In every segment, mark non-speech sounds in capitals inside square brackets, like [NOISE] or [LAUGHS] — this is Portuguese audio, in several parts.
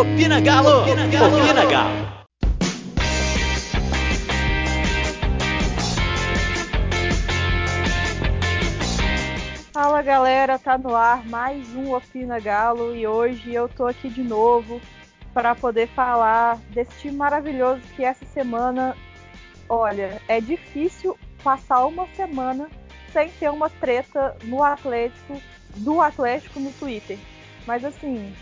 Opina Galo! Opina Galo! Opina Galo! Fala galera, tá no ar mais um Opina Galo e hoje eu tô aqui de novo para poder falar desse time maravilhoso que essa semana, olha, é difícil passar uma semana sem ter uma treta no Atlético, do Atlético no Twitter. Mas assim,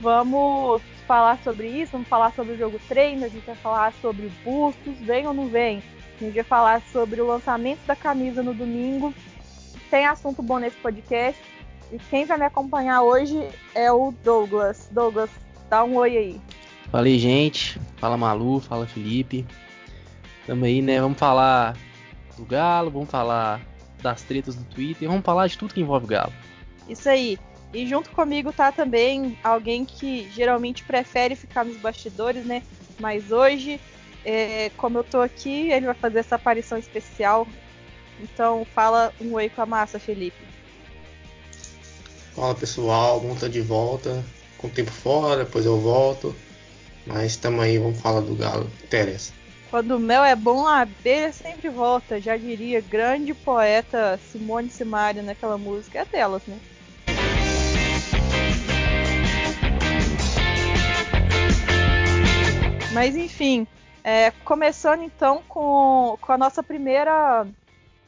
vamos falar sobre isso, vamos falar sobre o jogo treino, a gente vai falar sobre o Bustos, vem ou não vem. A gente vai falar sobre o lançamento da camisa no domingo. Tem assunto bom nesse podcast. E quem vai me acompanhar hoje é o Douglas. Douglas, dá um oi aí. Fala aí, gente. Fala Malu, fala Felipe. Tamo aí, né? Vamos falar do Galo, vamos falar das tretas do Twitter, vamos falar de tudo que envolve o Galo. Isso aí. E junto comigo tá também alguém que geralmente prefere ficar nos bastidores, né? Mas hoje, é, como eu tô aqui, ele vai fazer essa aparição especial. Então fala um oi com a massa, Felipe. Fala pessoal, bom estar de volta. Com o tempo fora, depois eu volto. Mas tamo aí, vamos falar do Galo. Interessa. Quando o mel é bom, a abelha sempre volta. Já diria grande poeta Simone Simaria naquela música. É delas, né? Mas enfim, é, começando então com, com a nossa primeira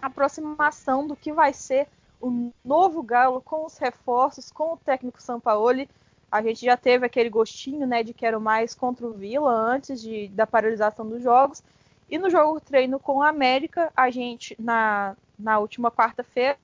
aproximação do que vai ser o novo Galo com os reforços, com o técnico Sampaoli. A gente já teve aquele gostinho né, de quero mais contra o Vila antes de, da paralisação dos jogos. E no jogo treino com o América, a gente, na, na última quarta-feira,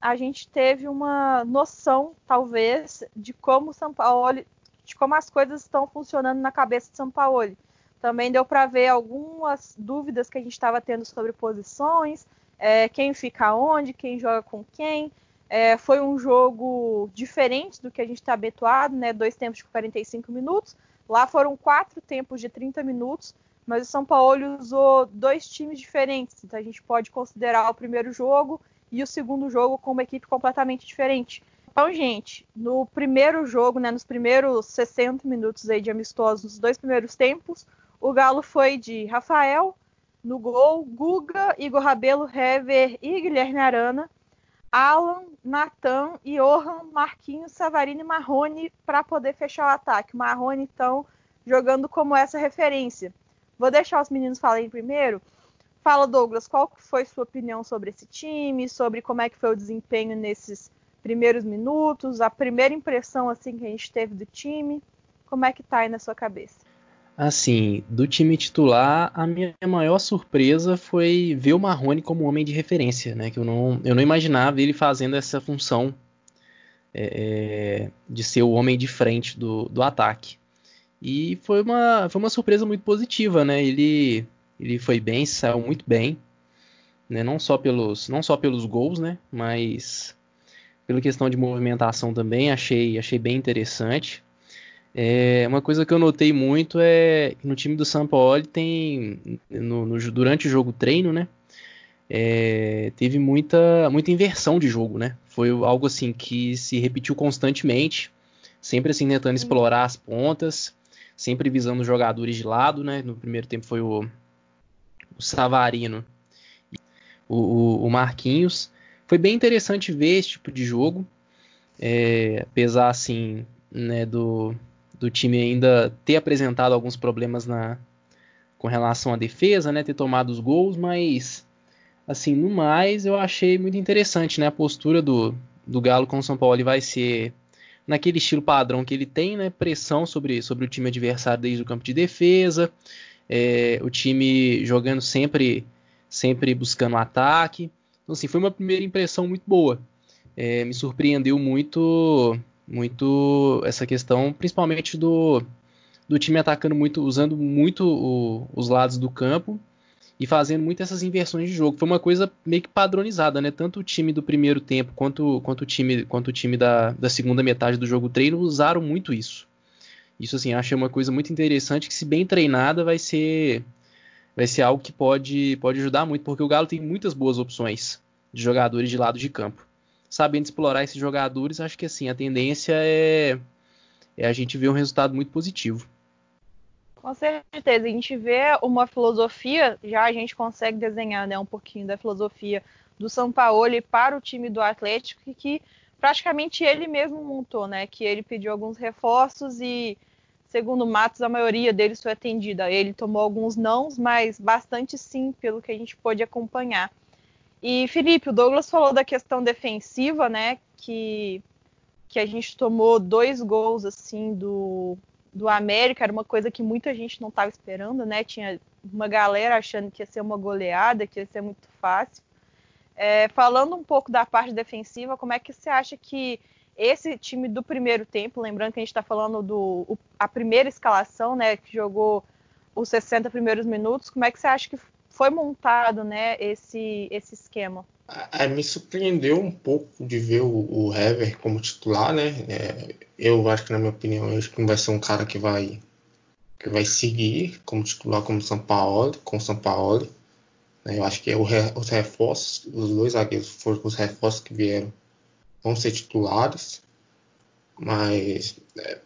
a gente teve uma noção, talvez, de como o São Paulo de como as coisas estão funcionando na cabeça de São Paulo. Também deu para ver algumas dúvidas que a gente estava tendo sobre posições, é, quem fica onde, quem joga com quem. É, foi um jogo diferente do que a gente está habituado, né? Dois tempos de 45 minutos. Lá foram quatro tempos de 30 minutos, mas o São Paulo usou dois times diferentes. Então a gente pode considerar o primeiro jogo e o segundo jogo como uma equipe completamente diferente. Então, gente, no primeiro jogo, né, nos primeiros 60 minutos aí de amistosos, nos dois primeiros tempos, o Galo foi de Rafael no gol, Guga, Igor Rabelo, Hever e Guilherme Arana, Alan, Natan, Johan, Marquinhos, Savarino e Marrone para poder fechar o ataque. Marrone, então, jogando como essa referência. Vou deixar os meninos falarem primeiro. Fala, Douglas, qual foi sua opinião sobre esse time, sobre como é que foi o desempenho nesses primeiros minutos, a primeira impressão assim que a gente teve do time? Como é que tá aí na sua cabeça? Assim, do time titular, a minha maior surpresa foi ver o Marrone como homem de referência, né? Que eu não, eu não imaginava ele fazendo essa função é, é de ser o homem de frente do, do ataque. E foi uma, foi uma surpresa muito positiva, né? Ele, ele foi bem, saiu muito bem, né? Não só pelos, não só pelos gols, né? Mas pela questão de movimentação também, achei, achei bem interessante. É, uma coisa que eu notei muito é que no time do São Paulo tem, no, no, durante o jogo treino, né? É, teve muita, muita inversão de jogo, né? Foi algo assim que se repetiu constantemente, sempre assim tentando explorar as pontas, sempre visando os jogadores de lado, né? No primeiro tempo foi o, o Savarino, o, o, o Marquinhos, foi bem interessante ver esse tipo de jogo, é, apesar assim né, do, do time ainda ter apresentado alguns problemas na, com relação à defesa, né, ter tomado os gols, mas assim no mais eu achei muito interessante, né, a postura do, do Galo com o São Paulo ele vai ser naquele estilo padrão que ele tem, né, pressão sobre, sobre o time adversário desde o campo de defesa, é, o time jogando sempre sempre buscando ataque. Então, assim, foi uma primeira impressão muito boa. É, me surpreendeu muito, muito essa questão, principalmente do, do time atacando muito, usando muito o, os lados do campo e fazendo muito essas inversões de jogo. Foi uma coisa meio que padronizada, né? Tanto o time do primeiro tempo quanto, quanto o time, quanto o time da, da segunda metade do jogo treino usaram muito isso. Isso assim, acho uma coisa muito interessante que se bem treinada vai ser vai ser algo que pode, pode ajudar muito, porque o Galo tem muitas boas opções de jogadores de lado de campo. Sabendo explorar esses jogadores, acho que assim, a tendência é, é, a gente vê um resultado muito positivo. Com certeza, a gente vê uma filosofia, já a gente consegue desenhar né, um pouquinho da filosofia do São Paulo para o time do Atlético, que praticamente ele mesmo montou, né? Que ele pediu alguns reforços e, segundo Matos, a maioria deles foi atendida. Ele tomou alguns nãos, mas bastante sim, pelo que a gente pôde acompanhar. E, Felipe, o Douglas falou da questão defensiva, né? Que, que a gente tomou dois gols assim do, do América era uma coisa que muita gente não estava esperando, né? Tinha uma galera achando que ia ser uma goleada, que ia ser muito fácil. É, falando um pouco da parte defensiva, como é que você acha que esse time do primeiro tempo, lembrando que a gente está falando do o, a primeira escalação, né, que jogou os 60 primeiros minutos, como é que você acha que foi montado, né, esse, esse esquema? Me surpreendeu um pouco de ver o, o Hever como titular, né? É, eu acho que, na minha opinião, acho que não vai ser um cara que vai que vai seguir como titular como São Paulo, com São Paulo. Né? Eu acho que é os reforços, os dois zagueiros foram os reforços que vieram, vão ser titulares. Mas é,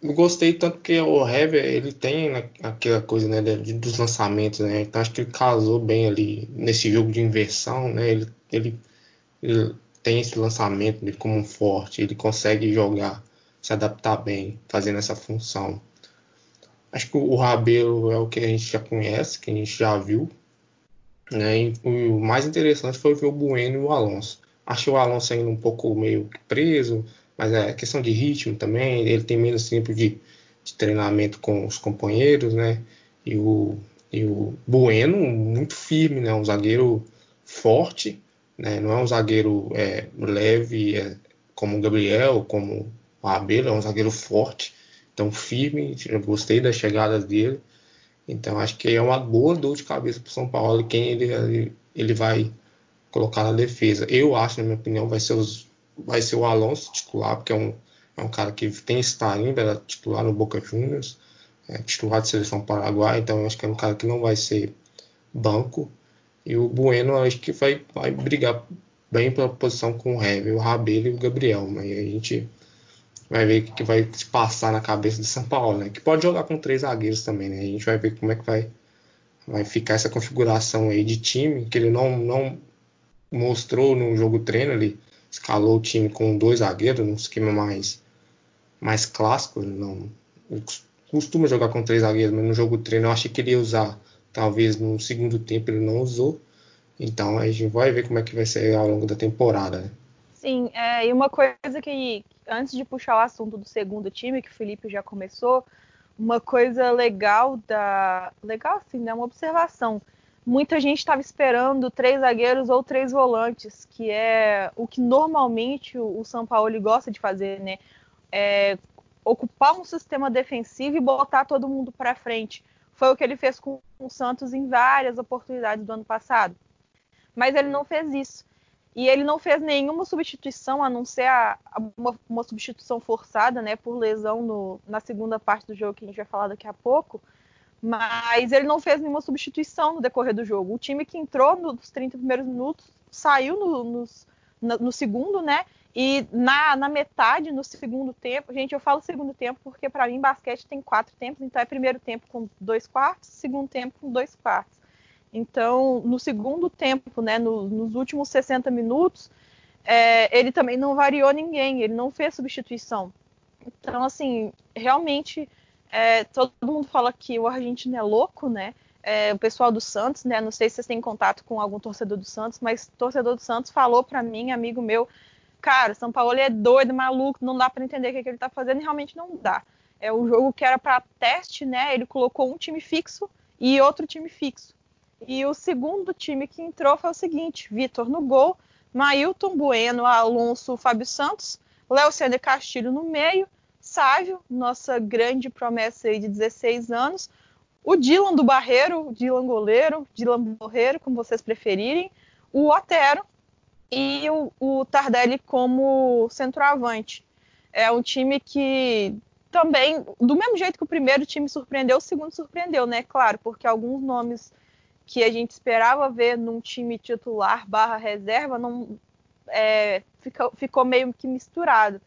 eu gostei tanto que o Hever ele tem aquela coisa né, dos lançamentos, né? Então acho que ele casou bem ali nesse jogo de inversão, né? Ele, ele, ele tem esse lançamento dele como um forte, ele consegue jogar, se adaptar bem, fazendo essa função. Acho que o Rabelo é o que a gente já conhece, que a gente já viu. Né? E o mais interessante foi ver o Bueno e o Alonso. Achei o Alonso ainda um pouco meio preso, mas é questão de ritmo também, ele tem menos tempo de, de treinamento com os companheiros, né? E o, e o Bueno, muito firme, né? Um zagueiro forte, né? Não é um zagueiro é, leve é, como o Gabriel, como o Abel, é um zagueiro forte, então firme, eu gostei das chegadas dele. Então acho que é uma boa dor de cabeça para o São Paulo quem ele, ele vai colocar na defesa. Eu acho, na minha opinião, vai ser os vai ser o Alonso titular, porque é um, é um cara que tem ainda, era titular no Boca Juniors, é, titular de seleção paraguaia, então eu acho que é um cara que não vai ser banco. E o Bueno acho que vai, vai brigar bem pela posição com o Heavy, o Rabelo e o Gabriel. Mas a gente vai ver o que vai se passar na cabeça do São Paulo, né? Que pode jogar com três zagueiros também, né? A gente vai ver como é que vai, vai ficar essa configuração aí de time, que ele não, não mostrou no jogo treino, ele escalou o time com dois zagueiros, num esquema mais, mais clássico. Ele não costuma jogar com três zagueiros, mas no jogo treino eu achei que ele ia usar. Talvez no segundo tempo ele não usou. Então a gente vai ver como é que vai ser ao longo da temporada. Né? Sim, é, e uma coisa que, antes de puxar o assunto do segundo time, que o Felipe já começou, uma coisa legal da. Legal assim, né? Uma observação muita gente estava esperando três zagueiros ou três volantes, que é o que normalmente o, São Paulo gosta de fazer, né? É, ocupar um sistema defensivo e botar todo mundo para frente. Foi o que ele fez com o Santos em várias oportunidades do ano passado. Mas ele não fez isso. E ele não fez nenhuma substituição, a não ser a, a, uma, uma, substituição forçada, né, por lesão no, na segunda parte do jogo, que a gente vai falar daqui a pouco mas ele não fez nenhuma substituição no decorrer do jogo. O time que entrou nos 30 primeiros minutos saiu no, no, no segundo, né? E na, na, metade, no segundo tempo, gente, eu falo segundo tempo porque para mim basquete tem quatro tempos, então é primeiro tempo com dois quartos, segundo tempo com dois quartos. Então, no segundo tempo, né, no, nos últimos 60 minutos, é, ele também não variou ninguém, ele não fez substituição. Então, assim, realmente é, todo mundo fala que o argentino é louco, né? É, o pessoal do Santos, né? Não sei se vocês têm contato com algum torcedor do Santos, mas torcedor do Santos falou para mim, amigo meu, cara, São Paulo é doido, maluco, não dá para entender o que, é que ele tá fazendo e realmente não dá. É o jogo que era para teste, né? Ele colocou um time fixo e outro time fixo. E o segundo time que entrou foi o seguinte: Vitor no gol, Mailton Bueno, Alonso, Fábio Santos, Léo Ceder Castilho no meio, Sávio, nossa grande promessa aí de 16 anos, o Dylan do Barreiro, Dylan goleiro, Dylan Borreiro, como vocês preferirem, o Otero e o, o Tardelli como centroavante. É um time que também, do mesmo jeito que o primeiro time surpreendeu, o segundo surpreendeu, né? Claro, porque alguns nomes que a gente esperava ver num time titular barra reserva não é, ficou, ficou meio que misturado.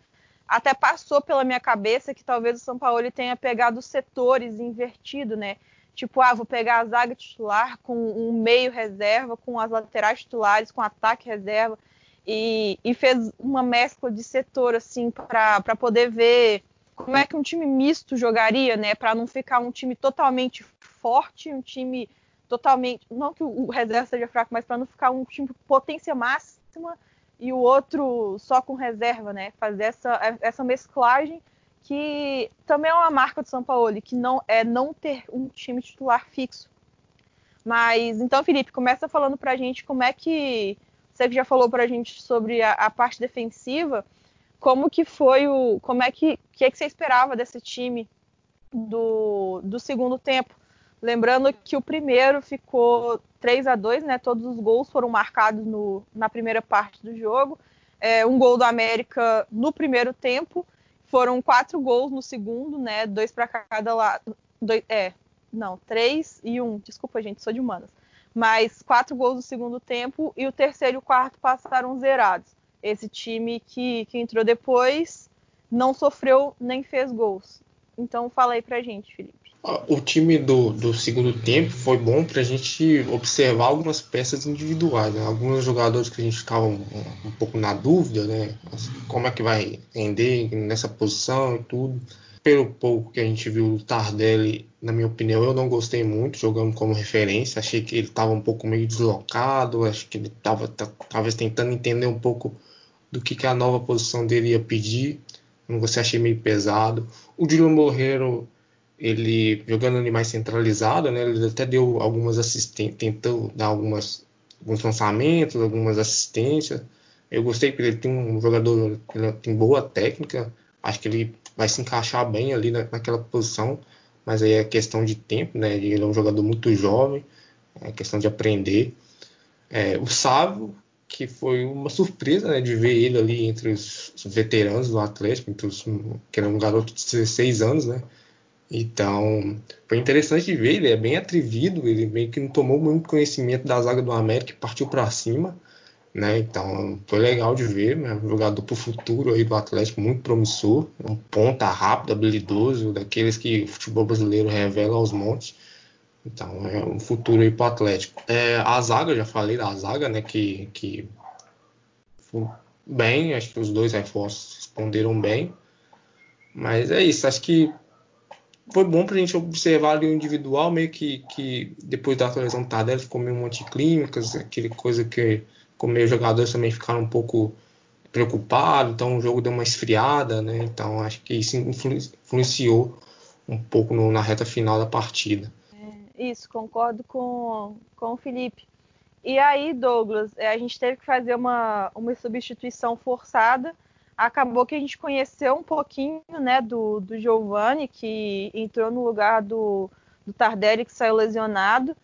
Até passou pela minha cabeça que talvez o São Paulo tenha pegado setores invertido, né? Tipo, ah, vou pegar a zaga titular com um meio reserva, com as laterais titulares, com ataque reserva, e, e fez uma mescla de setor, assim, para poder ver como é que um time misto jogaria, né? Para não ficar um time totalmente forte, um time totalmente. Não que o reserva seja fraco, mas para não ficar um time potência máxima e o outro só com reserva, né? Fazer essa, essa mesclagem que também é uma marca do São Paulo, que não é não ter um time titular fixo. Mas então, Felipe, começa falando para a gente como é que você que já falou para a gente sobre a, a, parte defensiva, como que foi o, como é que que, é que você esperava desse time do, do segundo tempo? Lembrando que o primeiro ficou 3 a 2 né? Todos os gols foram marcados no, na primeira parte do jogo. É, um gol do América no primeiro tempo. Foram quatro gols no segundo, né? Dois para cada lado. Dois, é, não, três e um. Desculpa, gente, sou de humanas. Mas quatro gols no segundo tempo e o terceiro e o quarto passaram zerados. Esse time que, que entrou depois não sofreu nem fez gols. Então fala aí pra gente, Felipe. O time do, do segundo tempo foi bom para a gente observar algumas peças individuais, né? alguns jogadores que a gente ficava um, um, pouco na dúvida, né? Como é que vai render nessa posição e tudo. Pelo pouco que a gente viu do Tardelli, na minha opinião, eu não gostei muito jogando como referência. Achei que ele estava um pouco meio deslocado, acho que ele estava talvez tentando entender um pouco do que, que a nova posição dele ia pedir. Não gostei, achei meio pesado. O Dilo Morreiro ele jogando ali mais centralizado, né? Ele até deu algumas assistências, tentou dar algumas alguns lançamentos, algumas assistências. Eu gostei porque ele tem um jogador que tem boa técnica, acho que ele vai se encaixar bem ali na, naquela posição, mas aí é questão de tempo, né? Ele é um jogador muito jovem, é questão de aprender. É, o Sávio, que foi uma surpresa né, de ver ele ali entre os veteranos do Atlético, entre os, que era um garoto de 16 anos, né? Então, foi interessante de ver, ele é bem atrevido, ele meio que não tomou muito conhecimento da zaga do América e partiu para cima, né? Então, foi legal de ver, né? um jogador para o futuro aí do Atlético, muito promissor, um ponta rápido, habilidoso, daqueles que o futebol brasileiro revela aos montes. Então, é um futuro aí para o Atlético. É, a zaga, já falei da zaga, né, que, que bem, acho que os dois reforços responderam bem. Mas é isso, acho que foi bom para a gente observar ali o individual, meio que, que depois da atualização do Tardelli ficou meio anticlínicas, aquele coisa que como meio jogadores também ficaram um pouco preocupados, então o jogo deu uma esfriada, né? Então acho que isso influenciou um pouco no, na reta final da partida. É, isso, concordo com, com o Felipe. E aí, Douglas, a gente teve que fazer uma, uma substituição forçada acabou que a gente conheceu um pouquinho né, do, do Giovanni, que entrou no lugar do, do Tardelli, que saiu lesionado.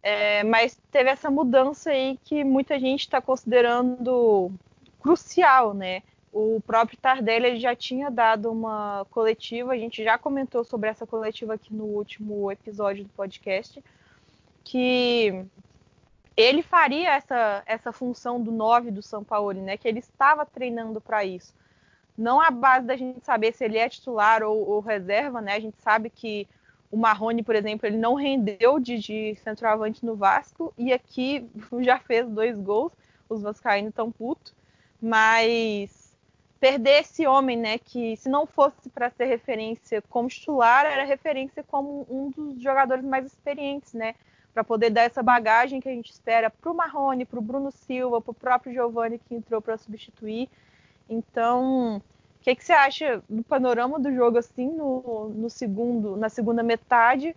É, mas teve essa mudança aí que muita gente está considerando crucial, né? O próprio Tardelli já tinha dado uma coletiva, a gente já comentou sobre essa coletiva aqui no último episódio do podcast, que ele faria essa, essa função do 9 do São Paulo, né? Que ele estava treinando para isso. Não a base da gente saber se ele é titular ou, ou, reserva, né? A gente sabe que o Marrone, por exemplo, ele não rendeu de, de centroavante no Vasco e aqui [LAUGHS] já fez dois gols. Os vascaínos estão putos. Mas perder esse homem, né? Que se não fosse para ser referência como titular, era referência como um dos jogadores mais experientes, né? Para poder dar essa bagagem que a gente espera para o Marrone, para o Bruno Silva, para o próprio Giovani que entrou para substituir. Então, o que, que, você acha do panorama do jogo assim no, no, segundo, na segunda metade?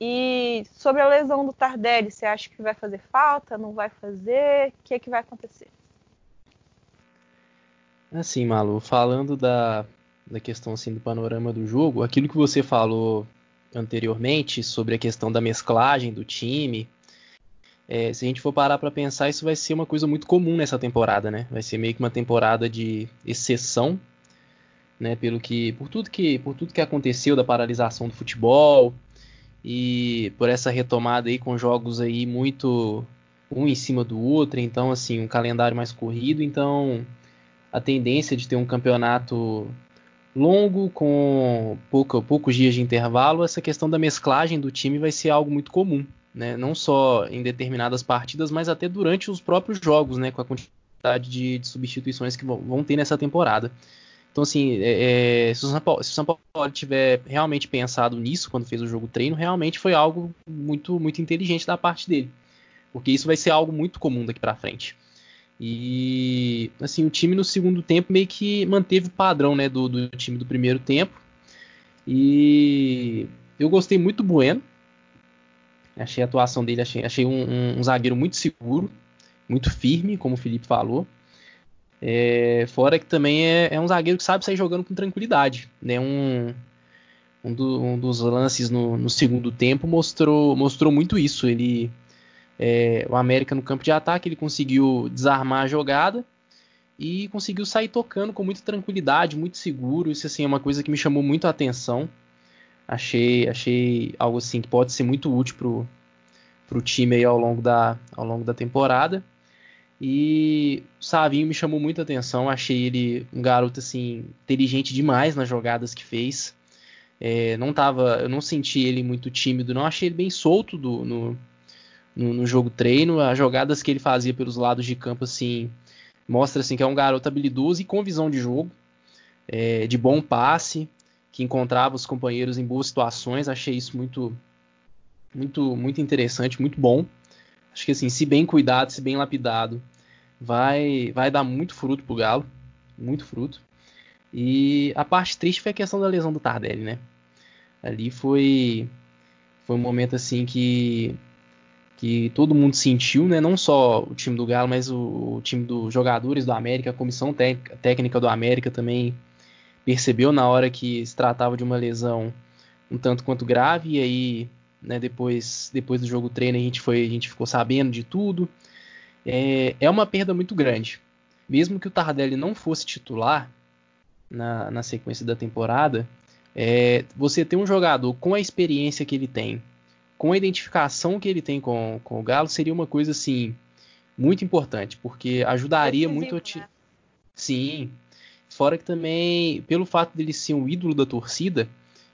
E sobre a lesão do Tardelli, você acha que vai fazer falta? Não vai fazer? O que, que vai acontecer? Assim, Malu, falando da, da questão assim do panorama do jogo, aquilo que você falou anteriormente sobre a questão da mesclagem do time. É, se a gente for parar para pensar, isso vai ser uma coisa muito comum nessa temporada, né? Vai ser meio que uma temporada de exceção, né? Pelo que, por tudo que, por tudo que aconteceu da paralisação do futebol e por essa retomada aí com jogos aí muito um em cima do outro, então assim um calendário mais corrido, então a tendência de ter um campeonato longo, com pouca, poucos dias de intervalo, essa questão da mesclagem do time vai ser algo muito comum. Né? Não só em determinadas partidas, mas até durante os próprios jogos, né? com a quantidade de, de substituições que vão, vão, ter nessa temporada. Então, assim, é, é, se, o São Paulo, se o São Paulo tiver realmente pensado nisso quando fez o jogo treino, realmente foi algo muito, muito inteligente da parte dele. Porque isso vai ser algo muito comum daqui para frente. E assim, o time no segundo tempo meio que manteve o padrão né, do, do time do primeiro tempo. E eu gostei muito do Bueno. Achei a atuação dele, achei, achei um, um, um, zagueiro muito seguro, muito firme, como o Felipe falou. É, fora que também é, é, um zagueiro que sabe sair jogando com tranquilidade. Né? Um, um, do, um dos lances no, no, segundo tempo mostrou, mostrou muito isso. Ele é, o América no campo de ataque, ele conseguiu desarmar a jogada e conseguiu sair tocando com muita tranquilidade, muito seguro. Isso assim é uma coisa que me chamou muito a atenção. Achei, achei algo assim que pode ser muito útil pro, pro time aí ao longo da, ao longo da temporada. E o Savinho me chamou muita atenção. Achei ele um garoto assim inteligente demais nas jogadas que fez. É, não tava, eu não senti ele muito tímido, não achei ele bem solto do, no, no, no, jogo treino. As jogadas que ele fazia pelos lados de campo, assim, mostra assim, que é um garoto habilidoso e com visão de jogo, é, de bom passe, que encontrava os companheiros em boas situações. Achei isso muito, muito, muito interessante, muito bom. Acho que assim, se bem cuidado, se bem lapidado, vai, vai dar muito fruto pro Galo, muito fruto. E a parte triste foi a questão da lesão do Tardelli, né? Ali foi foi um momento assim que que todo mundo sentiu, né? Não só o time do Galo, mas o, o time dos jogadores do América, a comissão técnica do América também percebeu na hora que se tratava de uma lesão um tanto quanto grave, e aí, né, depois, depois do jogo treino a gente, foi, a gente ficou sabendo de tudo. É, é uma perda muito grande. Mesmo que o Tardelli não fosse titular na, na sequência da temporada, é, você ter um jogador com a experiência que ele tem, com a identificação que ele tem com, com o Galo, seria uma coisa assim muito importante, porque ajudaria Decisivo, muito a ti... né? Sim. Fora que também, pelo fato dele ser um ídolo da torcida,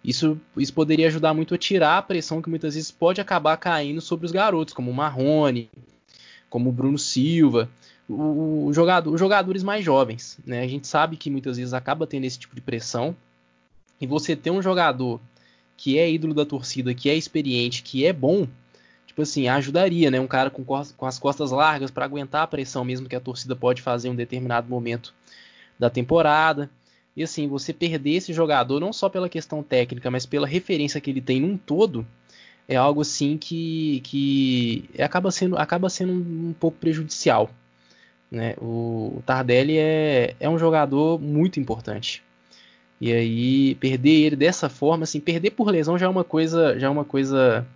isso, isso poderia ajudar muito a tirar a pressão que muitas vezes pode acabar caindo sobre os garotos, como o Marrone, como o Bruno Silva, o, o jogador, os jogadores mais jovens. Né? A gente sabe que muitas vezes acaba tendo esse tipo de pressão. E você ter um jogador que é ídolo da torcida, que é experiente, que é bom, tipo assim, ajudaria, né? Um cara com, com as costas largas para aguentar a pressão mesmo que a torcida pode fazer em um determinado momento da temporada. E assim, você perder esse jogador não só pela questão técnica, mas pela referência que ele tem num todo, é algo assim que, que acaba sendo, acaba sendo um, um pouco prejudicial. Né? O, o Tardelli é, é um jogador muito importante. E aí perder ele dessa forma, assim, perder por lesão já é uma coisa, já é uma coisa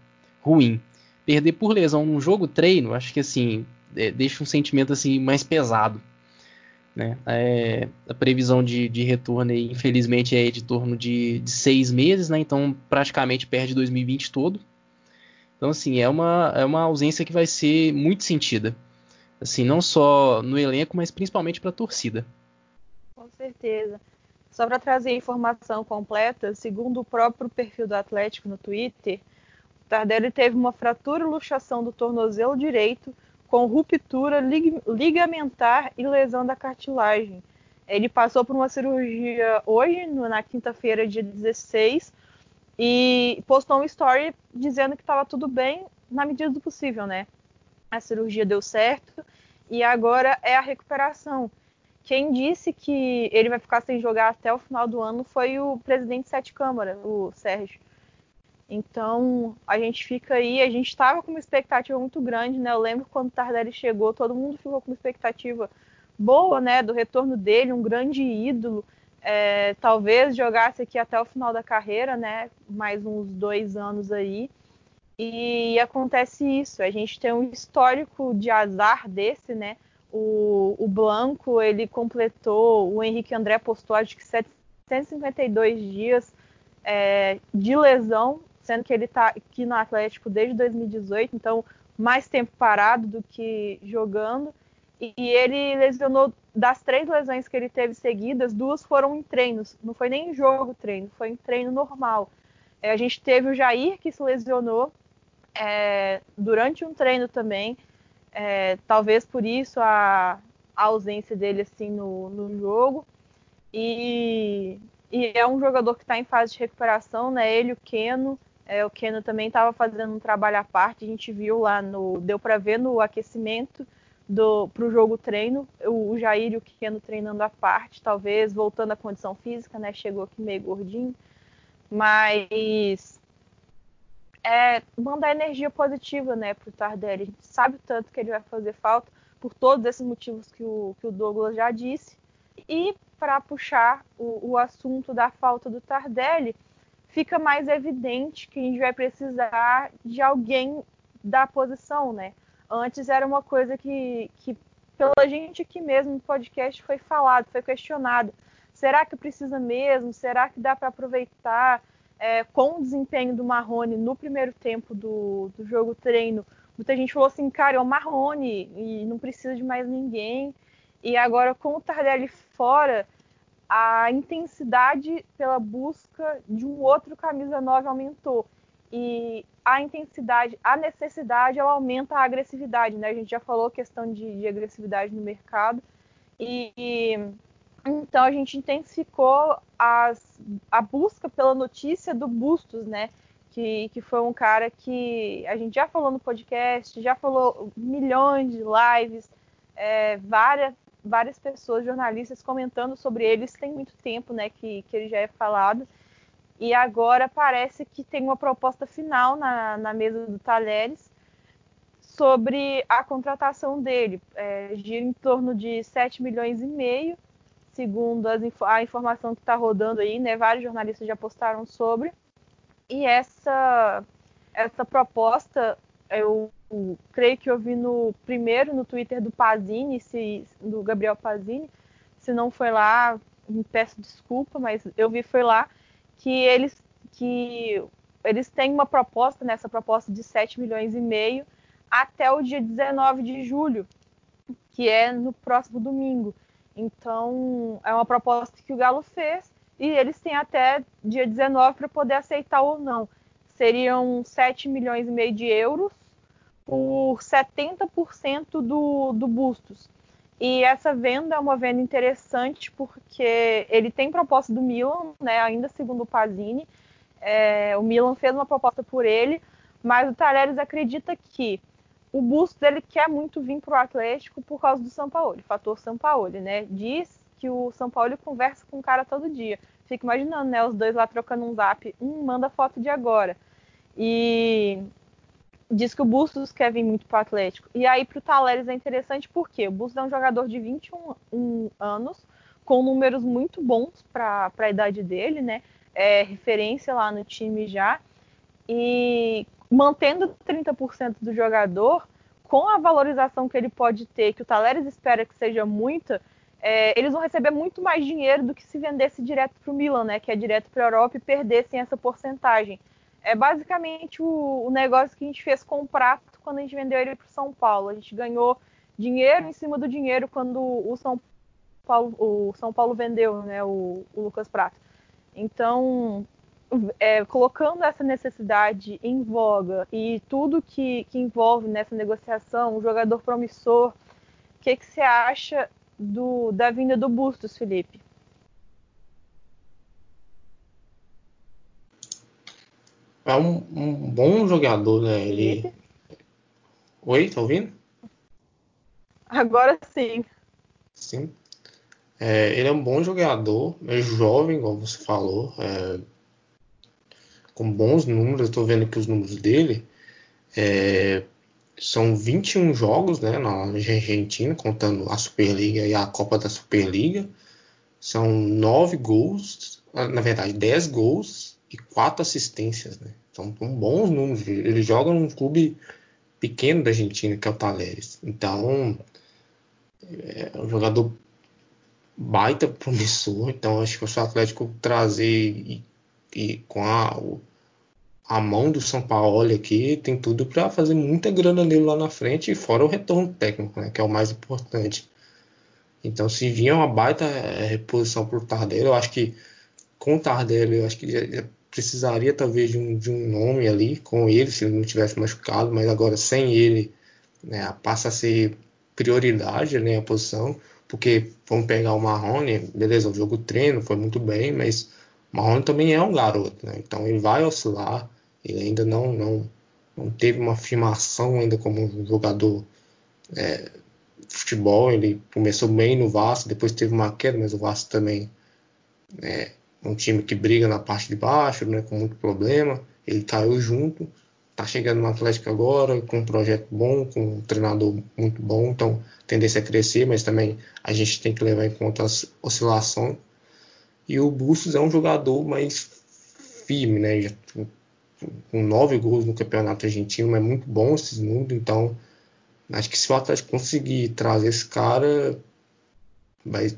ruim. Perder por lesão num jogo treino, acho que assim é, deixa um sentimento assim mais pesado. Né? É, a previsão de, de retorno, aí, infelizmente, é de torno de, de, seis meses, né? então praticamente perde 2020 todo. Então, assim, é uma, é uma ausência que vai ser muito sentida. Assim, não só no elenco, mas principalmente para a torcida. Com certeza. Só para trazer a informação completa, segundo o próprio perfil do Atlético no Twitter, o Tardelli teve uma fratura e luxação do tornozelo direito com ruptura lig ligamentar e lesão da cartilagem. Ele passou por uma cirurgia hoje, na quinta-feira, dia 16, e postou um story dizendo que estava tudo bem na medida do possível, né? A cirurgia deu certo e agora é a recuperação. Quem disse que ele vai ficar sem jogar até o final do ano foi o presidente Sete Câmara, o Sérgio. Então a gente fica aí, a gente estava com uma expectativa muito grande, né? Eu lembro quando o Tardelli chegou, todo mundo ficou com uma expectativa boa, né? Do retorno dele, um grande ídolo. É, talvez jogasse aqui até o final da carreira, né? Mais uns dois anos aí. E acontece isso. A gente tem um histórico de azar desse, né? O, o Blanco ele completou, o Henrique André postou acho que 752 dias é, de lesão, sendo que ele está aqui no Atlético desde 2018, então mais tempo parado do que jogando. E, e ele lesionou das três lesões que ele teve seguidas, duas foram em treinos. Não foi nem em jogo treino, foi em treino normal. É, a gente teve o Jair que se lesionou é, durante um treino também. É, talvez por isso a, a, ausência dele assim no, no jogo. E, e, é um jogador que está em fase de recuperação, né? Ele, o Keno. É, o Keno também estava fazendo um trabalho à parte. A gente viu lá no. Deu para ver no aquecimento para o jogo treino, o, o Jair e o Keno treinando à parte, talvez voltando à condição física, né? Chegou aqui meio gordinho, mas é mandar energia positiva, né, para o Tardelli. A gente sabe o tanto que ele vai fazer falta por todos esses motivos que o, que o Douglas já disse. E para puxar o, o assunto da falta do Tardelli, fica mais evidente que a gente vai precisar de alguém da posição, né? Antes era uma coisa que, que pela gente aqui mesmo no podcast foi falado, foi questionado. Será que precisa mesmo? Será que dá para aproveitar é, com o desempenho do Marrone no primeiro tempo do, do jogo treino? Muita gente falou assim, cara, é o Marrone e não precisa de mais ninguém. E agora com o Tardelli fora, a intensidade pela busca de um outro camisa 9 aumentou. E a intensidade, a necessidade, ela aumenta a agressividade, né? A gente já falou questão de, de agressividade no mercado. E, e, então a gente intensificou as, a busca pela notícia do Bustos, né? Que, que foi um cara que a gente já falou no podcast, já falou milhões de lives, é, várias, várias pessoas, jornalistas, comentando sobre eles tem muito tempo, né? Que, que ele já é falado. E agora parece que tem uma proposta final na, na mesa do Talheres sobre a contratação dele. É, gira em torno de 7 milhões e meio, segundo as, a informação que está rodando aí, né? Vários jornalistas já postaram sobre. E essa, essa proposta, eu creio que eu vi no primeiro no Twitter do Pazini, se, do Gabriel Pazini. Se não foi lá, me peço desculpa, mas eu vi foi lá que eles que eles têm uma proposta nessa proposta de 7 milhões e meio até o dia 19 de julho, que é no próximo domingo. Então, é uma proposta que o Galo fez e eles têm até dia 19 para poder aceitar ou não. Seriam 7 milhões e meio de euros por 70% do, do Bustos. E essa venda é uma venda interessante porque ele tem proposta do Milan, né, ainda segundo o Pazini. É, o Milan fez uma proposta por ele, mas o Talheres acredita que o busto dele quer muito vir para o Atlético por causa do São Paulo, fator São Paulo, né? Diz que o São Paulo conversa com o cara todo dia. Fica imaginando, né? Os dois lá trocando um zap, um manda foto de agora. E diz que o Bustos quer vir muito para o Atlético. E aí para o Taleres é interessante porque o Bustos é um jogador de 21 um anos, com números muito bons para a idade dele, né? É referência lá no time já. E mantendo 30% do jogador, com a valorização que ele pode ter, que o Taleres espera que seja muita, é, eles vão receber muito mais dinheiro do que se vendesse direto para o Milan, né? Que é direto para a Europa e perdessem essa porcentagem é basicamente o, o, negócio que a gente fez com o Prato quando a gente vendeu ele para o São Paulo. A gente ganhou dinheiro em cima do dinheiro quando o São Paulo, o São Paulo vendeu né, o, o Lucas Prato. Então, é, colocando essa necessidade em voga e tudo que, que envolve nessa negociação, um jogador promissor, o que, que você acha do, da vinda do Bustos, Felipe? é um, um bom jogador, né? Ele. Oi, tá ouvindo? Agora sim. Sim. É, ele é um bom jogador, é jovem, como você falou, é, com bons números. Tô vendo aqui os números dele. É, são 21 jogos né, na Argentina, contando a Superliga e a Copa da Superliga. São 9 gols, na verdade, 10 gols e 4 assistências. Né? São, são bons números. Ele joga num clube pequeno da Argentina, que é o Talheres. Então, é um jogador baita promissor. Então, acho que o Atlético trazer e, e com a, a mão do São Paulo aqui, tem tudo para fazer muita grana nele lá na frente, e fora o retorno técnico, né, que é o mais importante. Então, se vinha uma baita é, reposição por Tardelli, eu acho que com o Tardelli, eu acho que já, precisaria talvez de um, de um nome ali com ele, se ele não tivesse machucado, mas agora sem ele, né, passa a ser prioridade né, a posição, porque vamos pegar o Marrone, beleza, o jogo treino foi muito bem, mas o Marrone também é um garoto, né, então ele vai oscilar, ele ainda não, não, não teve uma afirmação ainda como jogador é, de futebol, ele começou bem no Vasco, depois teve uma queda, mas o Vasco também é, um time que briga na parte de baixo, né, com muito problema. Ele caiu junto, tá chegando no Atlético agora, com um projeto bom, com um treinador muito bom, então tendência a crescer, mas também a gente tem que levar em conta as oscilações. E o Bustos é um jogador mais firme, né? Com nove gols no campeonato argentino, é muito bom esses números, então acho que se o Atlético conseguir trazer esse cara, vai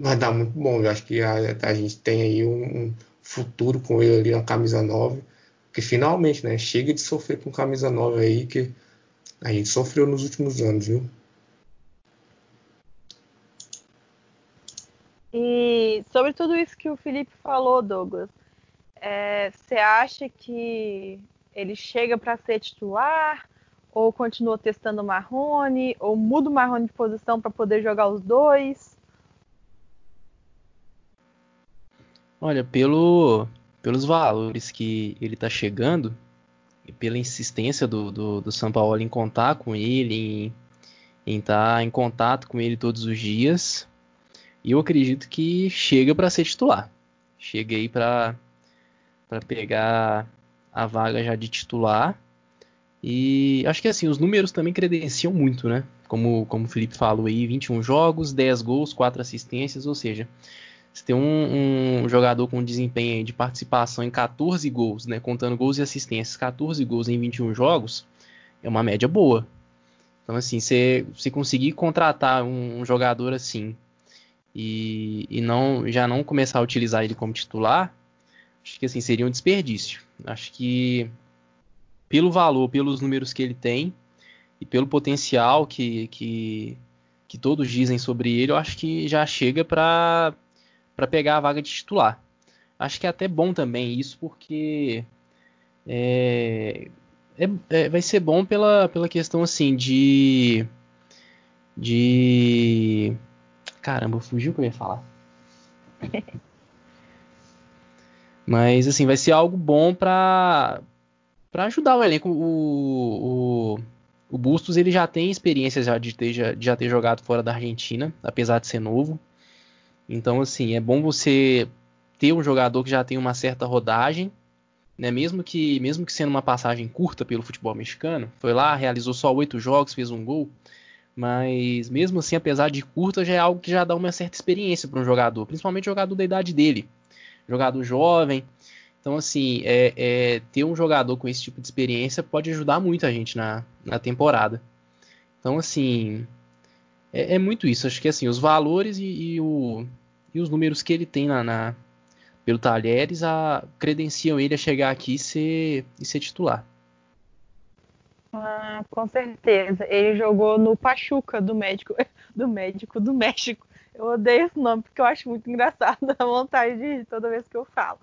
vai dar muito bom. Eu acho que a, a gente tem aí um, futuro com ele ali na camisa 9. Que finalmente, né? Chega de sofrer com camisa 9 aí, que a gente sofreu nos últimos anos, viu? E sobre tudo isso que o Felipe falou, Douglas, você é, acha que ele chega para ser titular? Ou continua testando o Marrone? Ou muda o Marrone de posição para poder jogar os dois? Olha, pelo, pelos valores que ele está chegando e pela insistência do, do, do São Paulo em contar com ele, em estar tá em contato com ele todos os dias, eu acredito que chega para ser titular. Chega aí para pegar a vaga já de titular. E acho que assim, os números também credenciam muito, né? Como, como o Felipe falou aí, 21 jogos, 10 gols, 4 assistências, ou seja, você tem um, um, jogador com desempenho de participação em 14 gols, né, contando gols e assistências, 14 gols em 21 jogos, é uma média boa. Então, assim, se você conseguir contratar um, um jogador assim e, e, não já não começar a utilizar ele como titular, acho que assim seria um desperdício. Acho que pelo valor, pelos números que ele tem e pelo potencial que, que, que todos dizem sobre ele, eu acho que já chega para pegar a vaga de titular. Acho que é até bom também isso, porque é, é, é, vai ser bom pela, pela questão assim de. De. Caramba, fugiu o que eu ia falar. [LAUGHS] Mas assim, vai ser algo bom para para ajudar o elenco. O, o, o Bustos ele já tem experiência já de, ter, já, de já ter jogado fora da Argentina, apesar de ser novo. Então, assim, é bom você ter um jogador que já tem uma certa rodagem, né? Mesmo que, mesmo que sendo uma passagem curta pelo futebol mexicano, foi lá, realizou só oito jogos, fez um gol, mas mesmo assim, apesar de curta, já é algo que já dá uma certa experiência para um jogador, principalmente jogador da idade dele, jogador jovem. Então, assim, é, é, ter um jogador com esse tipo de experiência pode ajudar muito a gente na, na temporada. Então, assim, é, é, muito isso. Acho que assim, os valores e, e, o, e os números que ele tem na, na, pelo Talheres a, credenciam ele a chegar aqui e ser, e ser titular. Ah, com certeza. Ele jogou no Pachuca do médico [LAUGHS] do médico do México. Eu odeio esse nome porque eu acho muito engraçado, [LAUGHS] dá vontade de toda vez que eu falo.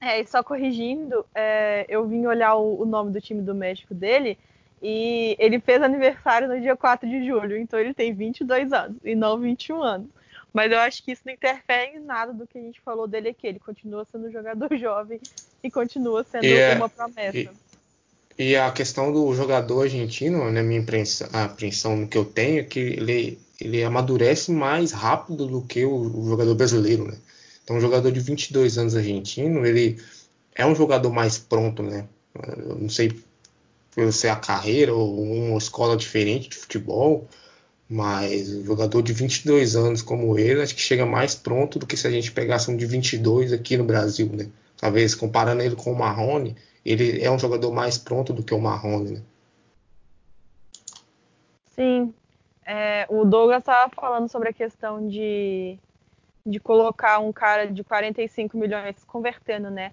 É, e só corrigindo, é, eu vim olhar o, o, nome do time do México dele e ele fez aniversário no dia 4 de julho, então ele tem 22 anos e não 21 anos. Mas eu acho que isso não interfere em nada do que a gente falou dele aqui. Ele continua sendo um jogador [LAUGHS] jovem e continua sendo é, uma promessa. E, a questão do jogador argentino, na minha impressão, a que eu tenho é que ele, ele amadurece mais rápido do que o, o jogador brasileiro, né? Então, um jogador de 22 anos argentino, ele é um jogador mais pronto, né? Eu não sei por ser a carreira ou uma escola diferente de futebol, mas um jogador de 22 anos como ele, acho que chega mais pronto do que se a gente pegasse um de 22 aqui no Brasil, né? Talvez comparando ele com o Marrone, ele é um jogador mais pronto do que o Marrone, né? Sim. É, o Douglas estava falando sobre a questão de, de colocar um cara de 45 milhões convertendo, né?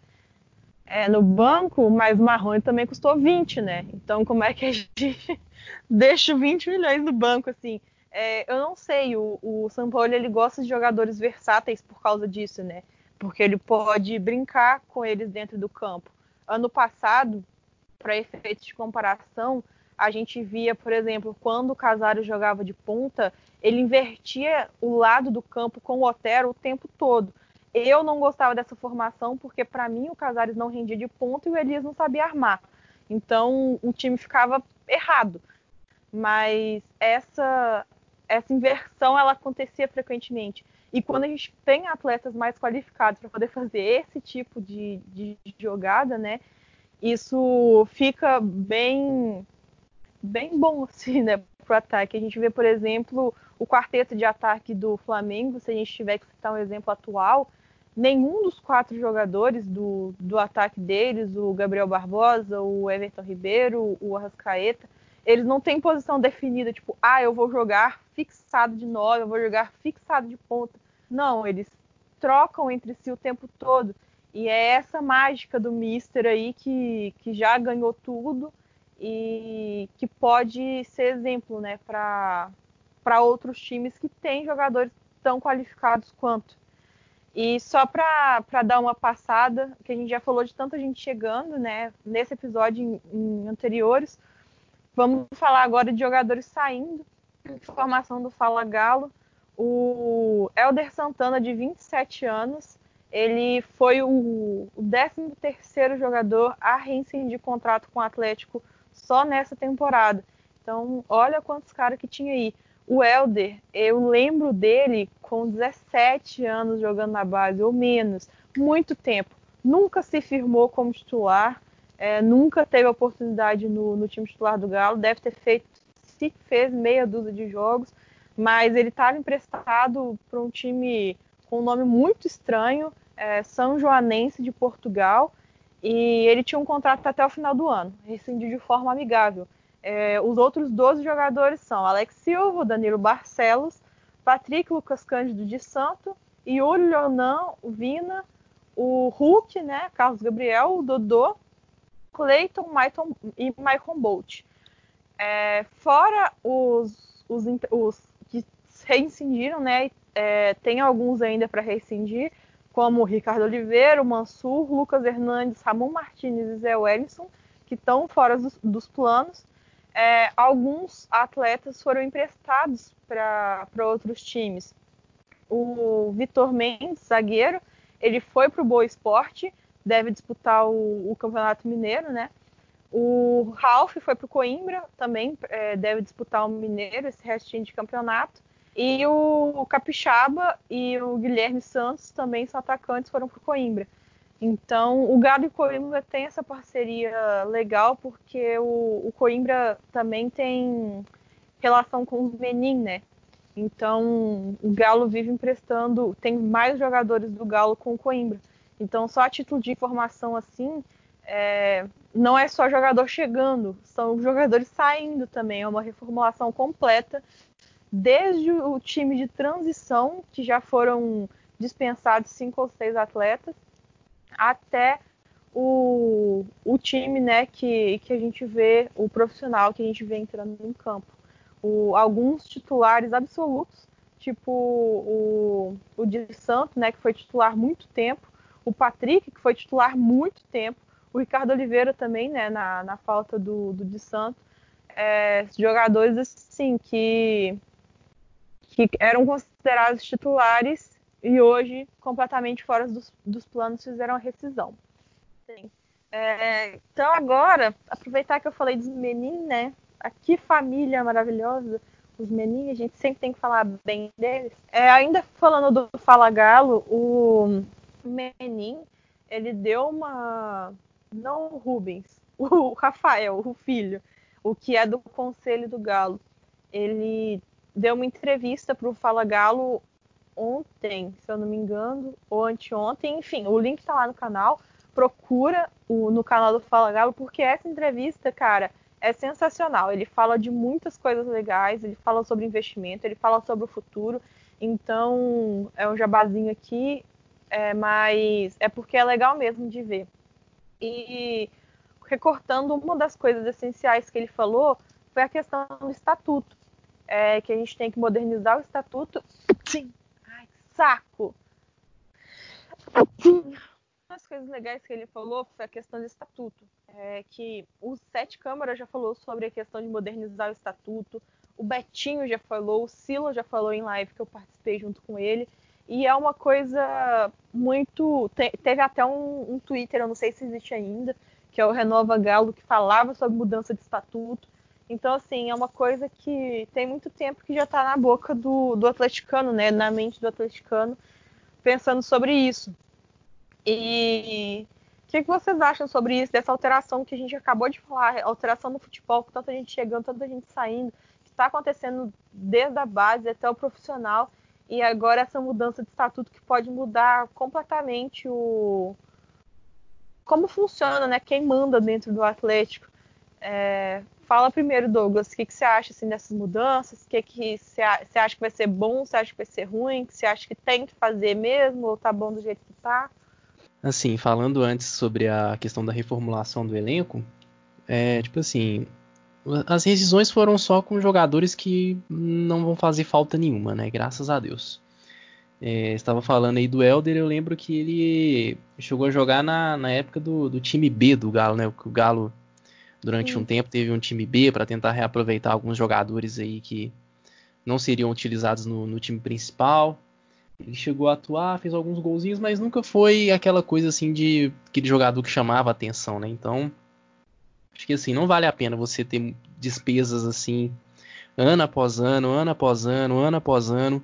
é, no banco, mas Marrone também custou 20, né? Então, como é que a gente [LAUGHS] deixa 20 milhões no banco, assim? É, eu não sei, o, o São Paulo ele gosta de jogadores versáteis por causa disso, né? Porque ele pode brincar com eles dentro do campo. Ano passado, para efeitos de comparação, a gente via, por exemplo, quando o Casário jogava de ponta, ele invertia o lado do campo com o Otero o tempo todo. Eu não gostava dessa formação porque, para mim, o Casares não rendia de ponta e o Elias não sabia armar. Então, o time ficava errado. Mas essa, essa inversão ela acontecia frequentemente. E quando a gente tem atletas mais qualificados para poder fazer esse tipo de, de, jogada, né? Isso fica bem bem bom assim, né, para o ataque. A gente vê, por exemplo, o quarteto de ataque do Flamengo, se a gente tiver que citar um exemplo atual, nenhum dos quatro jogadores do, do ataque deles, o Gabriel Barbosa, o Everton Ribeiro, o Arrascaeta, eles não têm posição definida, tipo, ah, eu vou jogar fixado de nove, eu vou jogar fixado de ponta. Não, eles trocam entre si o tempo todo. E é essa mágica do Mister aí que, que já ganhou tudo e que pode ser exemplo né, para outros times que têm jogadores tão qualificados quanto. E só para dar uma passada, que a gente já falou de tanta gente chegando, né? Nesse episódio em, em anteriores, vamos falar agora de jogadores saindo. Informação do Fala Galo. O Elder Santana, de 27 anos, ele foi o, o 13º jogador a reincidir contrato com o Atlético só nessa temporada. Então, olha quantos caras que tinha aí. O Helder, eu lembro dele com 17 anos jogando na base, ou menos, muito tempo. Nunca se firmou como titular, é, nunca teve oportunidade no, no, time titular do Galo, deve ter feito, se fez meia dúzia de jogos, mas ele estava emprestado para um time com um nome muito estranho, é, São Joanense de Portugal, e ele tinha um contrato até o final do ano, rescindiu de forma amigável. É, os outros 12 jogadores são Alex Silva, Danilo Barcelos, Patrick Lucas Cândido de Santo, Yuri Leonan, Vina, o Hulk, né, Carlos Gabriel, o Dodô, Clayton Maiton, e Michael Bolt. É, fora os, os, os, que rescindiram, né, é, tem alguns ainda para rescindir, como Ricardo Oliveira, Mansur, Lucas Hernandes, Ramon Martinez e Zé Wellington, que estão fora dos, dos planos é, alguns atletas foram emprestados para outros times. O Vitor Mendes, zagueiro, ele foi para o Boa Esporte, deve disputar o, o, Campeonato Mineiro, né? O Ralf foi para o Coimbra, também é, deve disputar o Mineiro, esse restinho de campeonato. E o, o Capixaba e o Guilherme Santos também são atacantes, foram para o Coimbra. Então, o Galo e o Coimbra tem essa parceria legal, porque o, o Coimbra também tem relação com os Menin, né? Então, o Galo vive emprestando, tem mais jogadores do Galo com o Coimbra. Então, só a título de informação assim, é, não é só jogador chegando, são jogadores saindo também. É uma reformulação completa, desde o time de transição, que já foram dispensados cinco ou seis atletas, até o, o time né, que, que a gente vê, o profissional que a gente vê entrando em campo. O, alguns titulares absolutos, tipo o, o de Santo, né, que foi titular muito tempo, o Patrick, que foi titular muito tempo, o Ricardo Oliveira também, né, na, na falta do, do de Santo. É, jogadores assim que, que eram considerados titulares e hoje, completamente fora dos, dos planos, fizeram a rescisão. É, então, agora, aproveitar que eu falei dos meninos, né? Aqui, família maravilhosa, os meninos, a gente sempre tem que falar bem deles. É, ainda falando do Fala Galo, o Menin, ele deu uma. Não o Rubens, [LAUGHS] o Rafael, o filho, o que é do Conselho do Galo. Ele deu uma entrevista para o Fala Galo ontem, se eu não me engano, ou anteontem, enfim, o link tá lá no canal. Procura o, no canal do Fala Galo, porque essa entrevista, cara, é sensacional. Ele fala de muitas coisas legais, ele fala sobre investimento, ele fala sobre o futuro. Então, é um jabazinho aqui, é, mas é porque é legal mesmo de ver. E recortando uma das coisas essenciais que ele falou foi a questão do estatuto é, que a gente tem que modernizar o estatuto. Sim. Ai, saco! Sim. Uma das coisas legais que ele falou foi a questão do estatuto. É que o Sete Câmara já falou sobre a questão de modernizar o estatuto, o Betinho já falou, o Silo já falou em live que eu participei junto com ele. E é uma coisa muito. Te, teve até um, um Twitter, eu não sei se existe ainda, que é o Renova Galo, que falava sobre mudança de estatuto. Então, assim, é uma coisa que tem muito tempo que já está na boca do, do atleticano, né? Na mente do atleticano, pensando sobre isso. E o que, que, vocês acham sobre isso, dessa alteração que a gente acabou de falar, alteração no futebol, com tanta gente chegando, tanta gente saindo, que está acontecendo desde a base até o profissional, e agora essa mudança de estatuto que pode mudar completamente o como funciona, né? Quem manda dentro do Atlético. É, fala primeiro, Douglas, o que, que, você acha assim, dessas mudanças? O que, que você, acha que vai ser bom? Você acha que vai ser ruim? Você acha que tem que fazer mesmo? Ou tá bom do jeito que tá? Assim, falando antes sobre a questão da reformulação do elenco, é tipo assim, as rescisões foram só com jogadores que não vão fazer falta nenhuma, né? Graças a Deus. É, estava falando aí do Helder, eu lembro que ele chegou a jogar na, na época do, do time B do Galo, né? O Galo, durante Sim. um tempo, teve um time B para tentar reaproveitar alguns jogadores aí que não seriam utilizados no, no time principal. Ele chegou a atuar, fez alguns golzinhos, mas nunca foi aquela coisa assim de aquele jogador que chamava a atenção, né? Então, acho que assim, não vale a pena você ter despesas assim, ano após ano, ano após ano, ano após ano,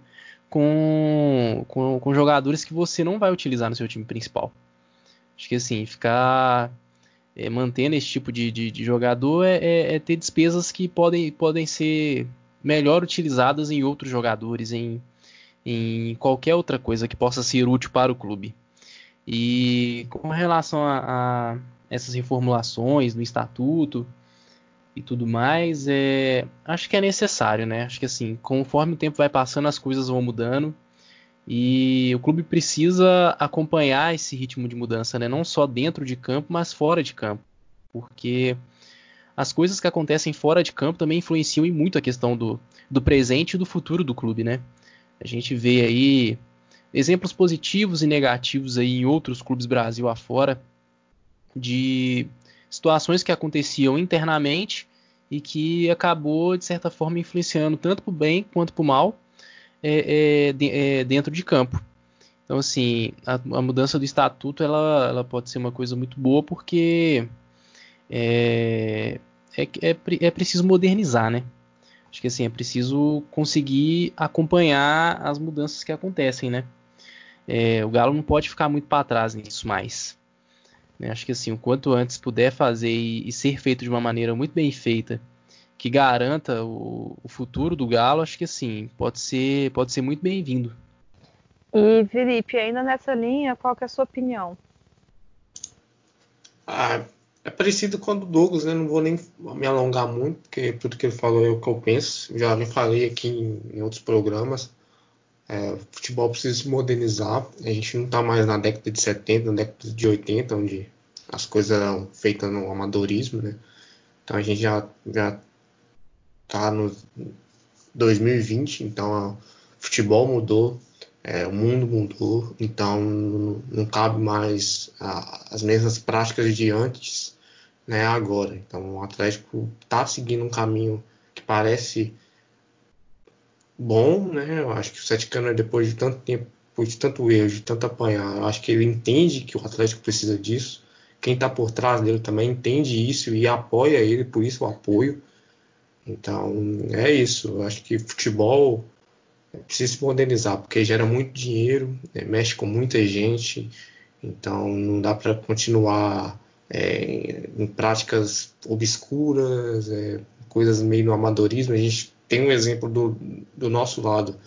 com, com, com jogadores que você não vai utilizar no seu time principal. Acho que assim, ficar é, mantendo esse tipo de, de, de jogador é, é, é, ter despesas que podem, podem ser melhor utilizadas em outros jogadores, em em qualquer outra coisa que possa ser útil para o clube. E com relação a, a essas reformulações no estatuto e tudo mais, é, acho que é necessário, né? Acho que assim, conforme o tempo vai passando, as coisas vão mudando e o clube precisa acompanhar esse ritmo de mudança, né? Não só dentro de campo, mas fora de campo, porque as coisas que acontecem fora de campo também influenciam muito a questão do, do presente e do futuro do clube, né? A gente vê aí exemplos positivos e negativos aí em outros clubes Brasil afora de situações que aconteciam internamente e que acabou de certa forma influenciando tanto para o bem quanto para o mal é, é, de, é, dentro de campo. Então assim a, a, mudança do estatuto ela, ela pode ser uma coisa muito boa porque é, é, é, é preciso modernizar, né? Acho que assim, é preciso conseguir acompanhar as mudanças que acontecem, né? É, o Galo não pode ficar muito para trás nisso mais. Né? Acho que assim, o quanto antes puder fazer e, e, ser feito de uma maneira muito bem feita, que garanta o, o futuro do Galo, acho que assim, pode ser, pode ser muito bem-vindo. E Felipe, ainda nessa linha, qual que é a sua opinião? Ah, é parecido com o do Douglas, né? Não vou nem me alongar muito, porque tudo que ele falou é o que eu penso. Já me falei aqui em, em outros programas. É, o futebol precisa se modernizar. A gente não está mais na década de 70, na década de 80, onde as coisas eram feitas no amadorismo, né? Então a gente já já está no 2020, então o futebol mudou, é, o mundo mudou, então não, não cabe mais a, as mesmas práticas de antes né, agora. Então o Atlético está seguindo um caminho que parece bom, né? Eu acho que o Sete Câmara, depois de tanto tempo, depois de tanto erro, de tanto apanhar, acho que ele entende que o Atlético precisa disso. Quem está por trás dele também entende isso e apoia ele, por isso o apoio. Então é isso. Eu acho que futebol precisa se modernizar, porque gera muito dinheiro, né? mexe com muita gente. Então não dá para continuar é, em práticas obscuras, é, coisas meio no amadorismo. A gente tem um exemplo do, do nosso lado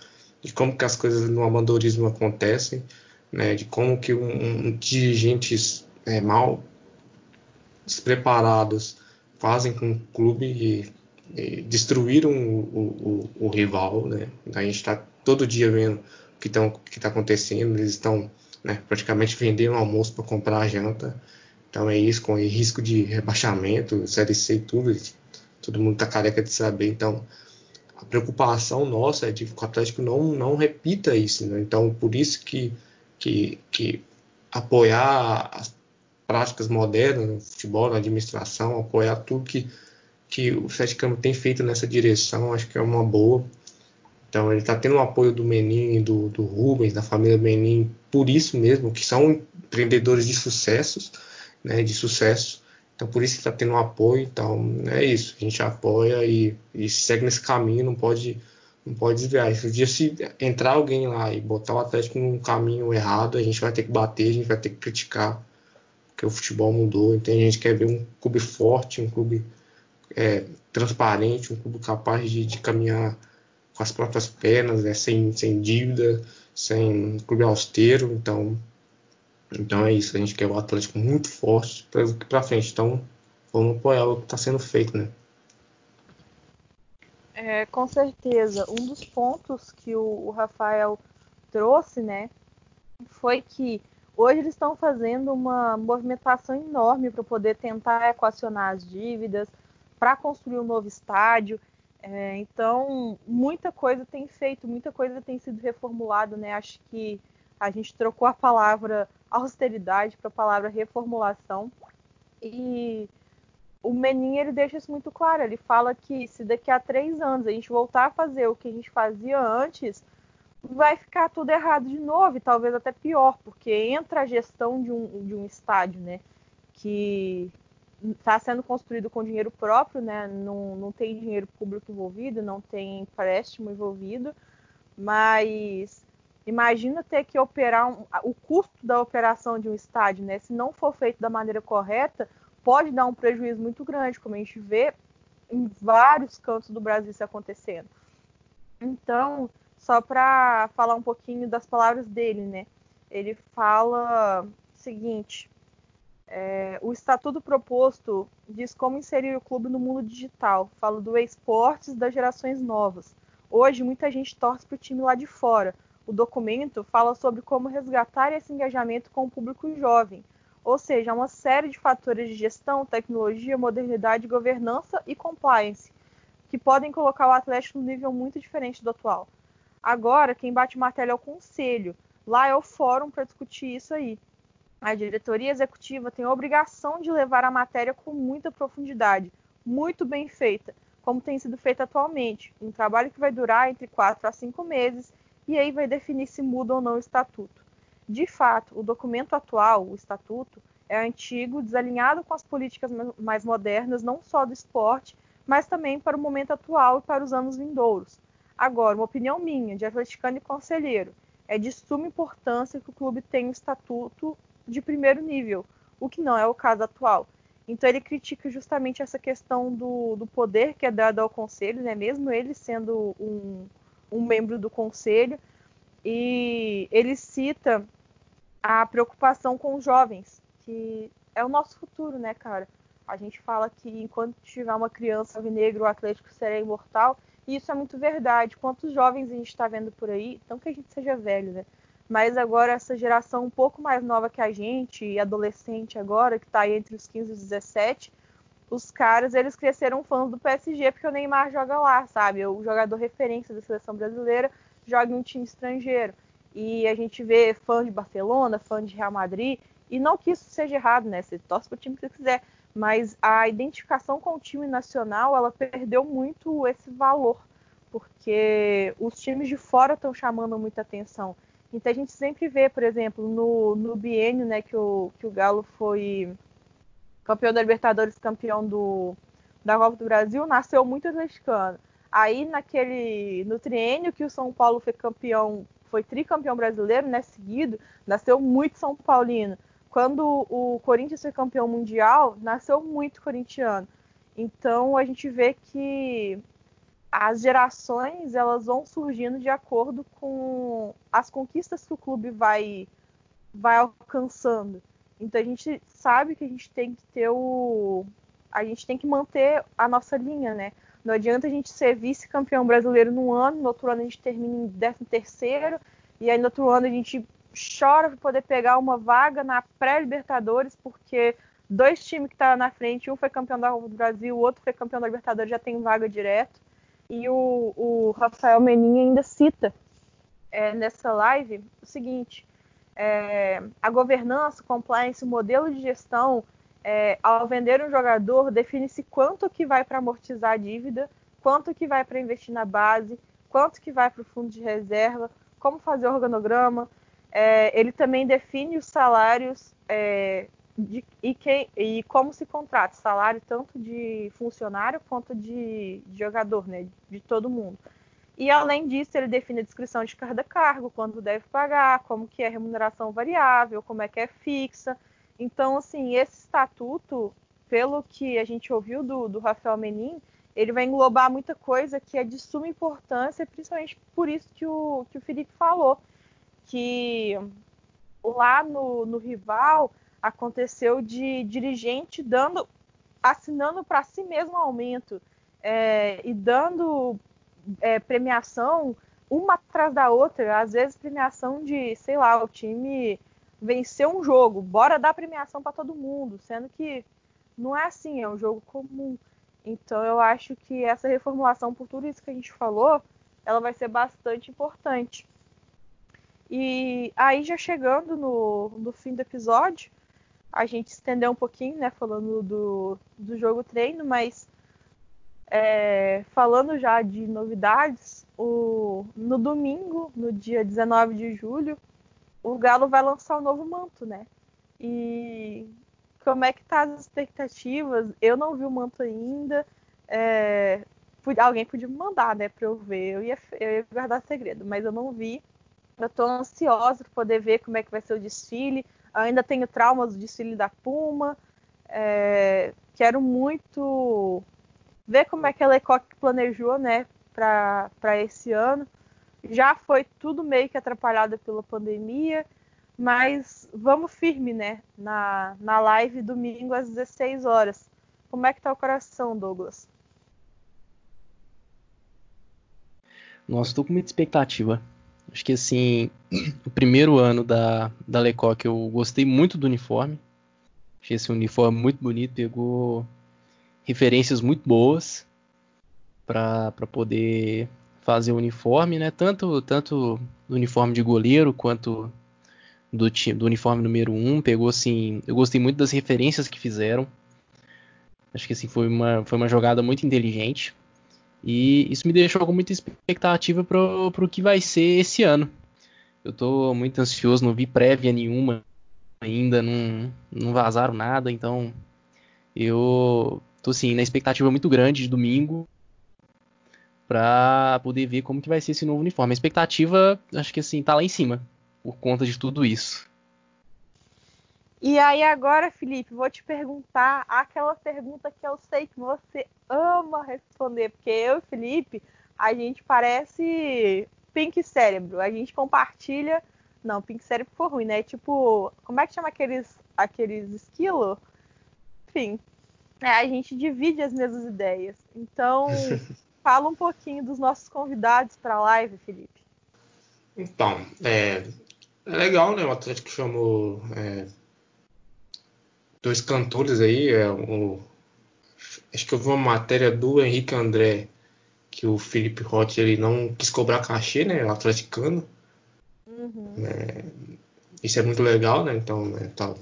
de como que as coisas no amadorismo acontecem, né, de como que um, um dirigentes é, mal despreparados fazem com o clube e, e destruíram o, o, o, rival, né? A gente está todo dia vendo o que está acontecendo, eles estão né, praticamente vendendo almoço para comprar a janta. Então é isso, com risco de rebaixamento, Série C e tudo. Todo mundo tá careca de saber. Então a preocupação nossa é de que o Atlético não, não repita isso. Né? Então, por isso que, que, que apoiar as práticas modernas no futebol, na administração, apoiar tudo que, que o Sete Câmbio tem feito nessa direção, acho que é uma boa. Então ele está tendo o apoio do Menin do, do Rubens, da família Menin, por isso mesmo, que são empreendedores de sucessos, né, de sucesso. Então por isso que está tendo um apoio. Então é isso, a gente apoia e, e segue nesse caminho, não pode não pode desviar. Se dia se entrar alguém lá e botar o Atlético num caminho errado, a gente vai ter que bater, a gente vai ter que criticar, porque o futebol mudou. Então a gente quer ver um clube forte, um clube é, transparente, um clube capaz de, de caminhar com as próprias pernas, né, sem, sem dívida, sem clube austero. Então, então é isso. A gente quer o Atlético muito forte para frente. Então vamos apoiar o que está sendo feito, né? É, com certeza. Um dos pontos que o, o Rafael trouxe, né, foi que hoje eles estão fazendo uma movimentação enorme para poder tentar equacionar as dívidas, para construir um novo estádio. É, então, muita coisa tem feito, muita coisa tem sido reformulada, né? Acho que a gente trocou a palavra austeridade para a palavra reformulação. E o Menin ele deixa isso muito claro. Ele fala que se daqui a três anos a gente voltar a fazer o que a gente fazia antes, vai ficar tudo errado de novo, e talvez até pior, porque entra a gestão de um, de um estádio, né? Que está sendo construído com dinheiro próprio, né? Não, não tem dinheiro público envolvido, não tem empréstimo envolvido, mas imagina ter que operar um, o custo da operação de um estádio, né? Se não for feito da maneira correta, pode dar um prejuízo muito grande, como a gente vê em vários cantos do Brasil isso acontecendo. Então, só para falar um pouquinho das palavras dele, né? Ele fala o seguinte: é, o estatuto proposto diz como inserir o clube no mundo digital. Fala do esportes das gerações novas. Hoje, muita gente torce para o time lá de fora. O documento fala sobre como resgatar esse engajamento com o público jovem, ou seja, uma série de fatores de gestão, tecnologia, modernidade, governança e compliance, que podem colocar o Atlético num nível muito diferente do atual. Agora, quem bate martelo é o conselho. Lá é o fórum para discutir isso aí. A diretoria executiva tem a obrigação de levar a matéria com muita profundidade, muito bem feita, como tem sido feito atualmente. Um trabalho que vai durar entre 4 a 5 meses e aí vai definir se muda ou não o estatuto. De fato, o documento atual, o estatuto, é antigo, desalinhado com as políticas mais modernas, não só do esporte, mas também para o momento atual e para os anos vindouros. Agora, uma opinião minha, de atleticano e conselheiro, é de suma importância que o clube tenha um estatuto de primeiro nível, o que não é o caso atual. Então ele critica justamente essa questão do, do poder que é dado ao conselho, né? mesmo ele sendo um, um membro do conselho, e ele cita a preocupação com os jovens, que é o nosso futuro, né, cara? A gente fala que enquanto tiver uma criança alvinegro, o Atlético será imortal, e isso é muito verdade. Quantos jovens a gente está vendo por aí, não que a gente seja velho, né? Mas agora essa geração um pouco mais nova que a gente, adolescente agora, que está entre os 15 e os 17, os caras, eles cresceram fãs do PSG porque o Neymar joga lá, sabe? O jogador referência da seleção brasileira joga em um time estrangeiro. E a gente vê fã de Barcelona, fã de Real Madrid, e não que isso seja errado, né? Você torce pro time que você quiser, mas a identificação com o time nacional, ela perdeu muito esse valor, porque os times de fora estão chamando muita atenção. Então a gente sempre vê, por exemplo, no, no biênio né, que, o, que o Galo foi campeão da Libertadores, campeão do, da Copa do Brasil, nasceu muito atleticano. Aí naquele no triênio que o São Paulo foi campeão, foi tricampeão brasileiro, né, seguido, nasceu muito São Paulino. Quando o Corinthians foi campeão mundial, nasceu muito corintiano. Então a gente vê que as gerações elas vão surgindo de acordo com as conquistas que o clube vai vai alcançando. Então a gente sabe que a gente tem que ter o a gente tem que manter a nossa linha, né? Não adianta a gente ser vice-campeão brasileiro num ano, no outro ano a gente termina em 13 terceiro e aí no outro ano a gente chora para poder pegar uma vaga na pré-Libertadores porque dois times que estavam na frente, um foi campeão da Copa do Brasil, o outro foi campeão da Libertadores, já tem vaga direto. E o, o Rafael Menin ainda cita é, nessa live o seguinte: é, a governança, compliance, o modelo de gestão, é, ao vender um jogador, define-se quanto que vai para amortizar a dívida, quanto que vai para investir na base, quanto que vai para o fundo de reserva, como fazer o organograma. É, ele também define os salários é, de, e, quem, e, como se contrata salário tanto de funcionário quanto de, de, jogador, né, de todo mundo. E além disso, ele define a descrição de cada cargo, quanto deve pagar, como que é remuneração variável, como é que é fixa. Então, assim, esse estatuto, pelo que a gente ouviu do, do Rafael Menin, ele vai englobar muita coisa que é de suma importância, principalmente por isso que o, que o Felipe falou, que lá no, no rival aconteceu de dirigente dando, assinando para si mesmo aumento é, e dando é, premiação uma atrás da outra, às vezes premiação de, sei lá, o time venceu um jogo, bora dar premiação para todo mundo, sendo que não é assim, é um jogo comum. Então eu acho que essa reformulação, por tudo isso que a gente falou, ela vai ser bastante importante. E aí já chegando no, no fim do episódio, a gente estendeu um pouquinho, né, falando do, do jogo treino, mas é, falando já de novidades, o, no domingo, no dia 19 de julho, o Galo vai lançar o um novo manto, né? E como é que tá as expectativas? Eu não vi o manto ainda. É, alguém podia me mandar, né, para eu ver. Eu ia, eu ia guardar segredo, mas eu não vi. Eu tô ansiosa para poder ver como é que vai ser o desfile ainda tenho traumas do desfile da Puma. É, quero muito ver como é que a Lecoq planejou, né, para esse ano. Já foi tudo meio que atrapalhado pela pandemia, mas vamos firme, né, na, na live domingo às 16 horas. Como é que tá o coração, Douglas? Nossa, tô com muita expectativa. Acho que assim, [CLEARS THROAT] o primeiro ano da, da Lecoq eu gostei muito do uniforme. Achei esse uniforme muito bonito, pegou referências muito boas para poder fazer o uniforme, né? Tanto, tanto do uniforme de goleiro quanto do, do uniforme número 1. Um, pegou assim. Eu gostei muito das referências que fizeram. Acho que assim, foi uma, foi uma jogada muito inteligente. E isso me deixou com muita expectativa para o que vai ser esse ano. Eu estou muito ansioso, não vi prévia nenhuma ainda, não, não vazaram nada, então eu tô assim, na expectativa muito grande de domingo para poder ver como que vai ser esse novo uniforme. A expectativa, acho que assim, tá lá em cima por conta de tudo isso. E aí agora, Felipe, vou te perguntar aquela pergunta que eu sei que você ama responder, porque eu e Felipe, a gente parece Pink Cérebro, a gente compartilha, não, Pink Cérebro foi ruim, né? Tipo, como é que chama aqueles aqueles esquilo? Enfim, é, a gente divide as mesmas ideias. Então, [LAUGHS] fala um pouquinho dos nossos convidados para a live, Felipe. Então, é, é legal, né? O Atlético chamou é, dois cantores aí. É, o, acho que eu vi uma matéria do Henrique André que o Felipe Roth ele não quis cobrar cachê, né? O atleticano. Uhum. É, isso é muito legal, né? Então, né, tá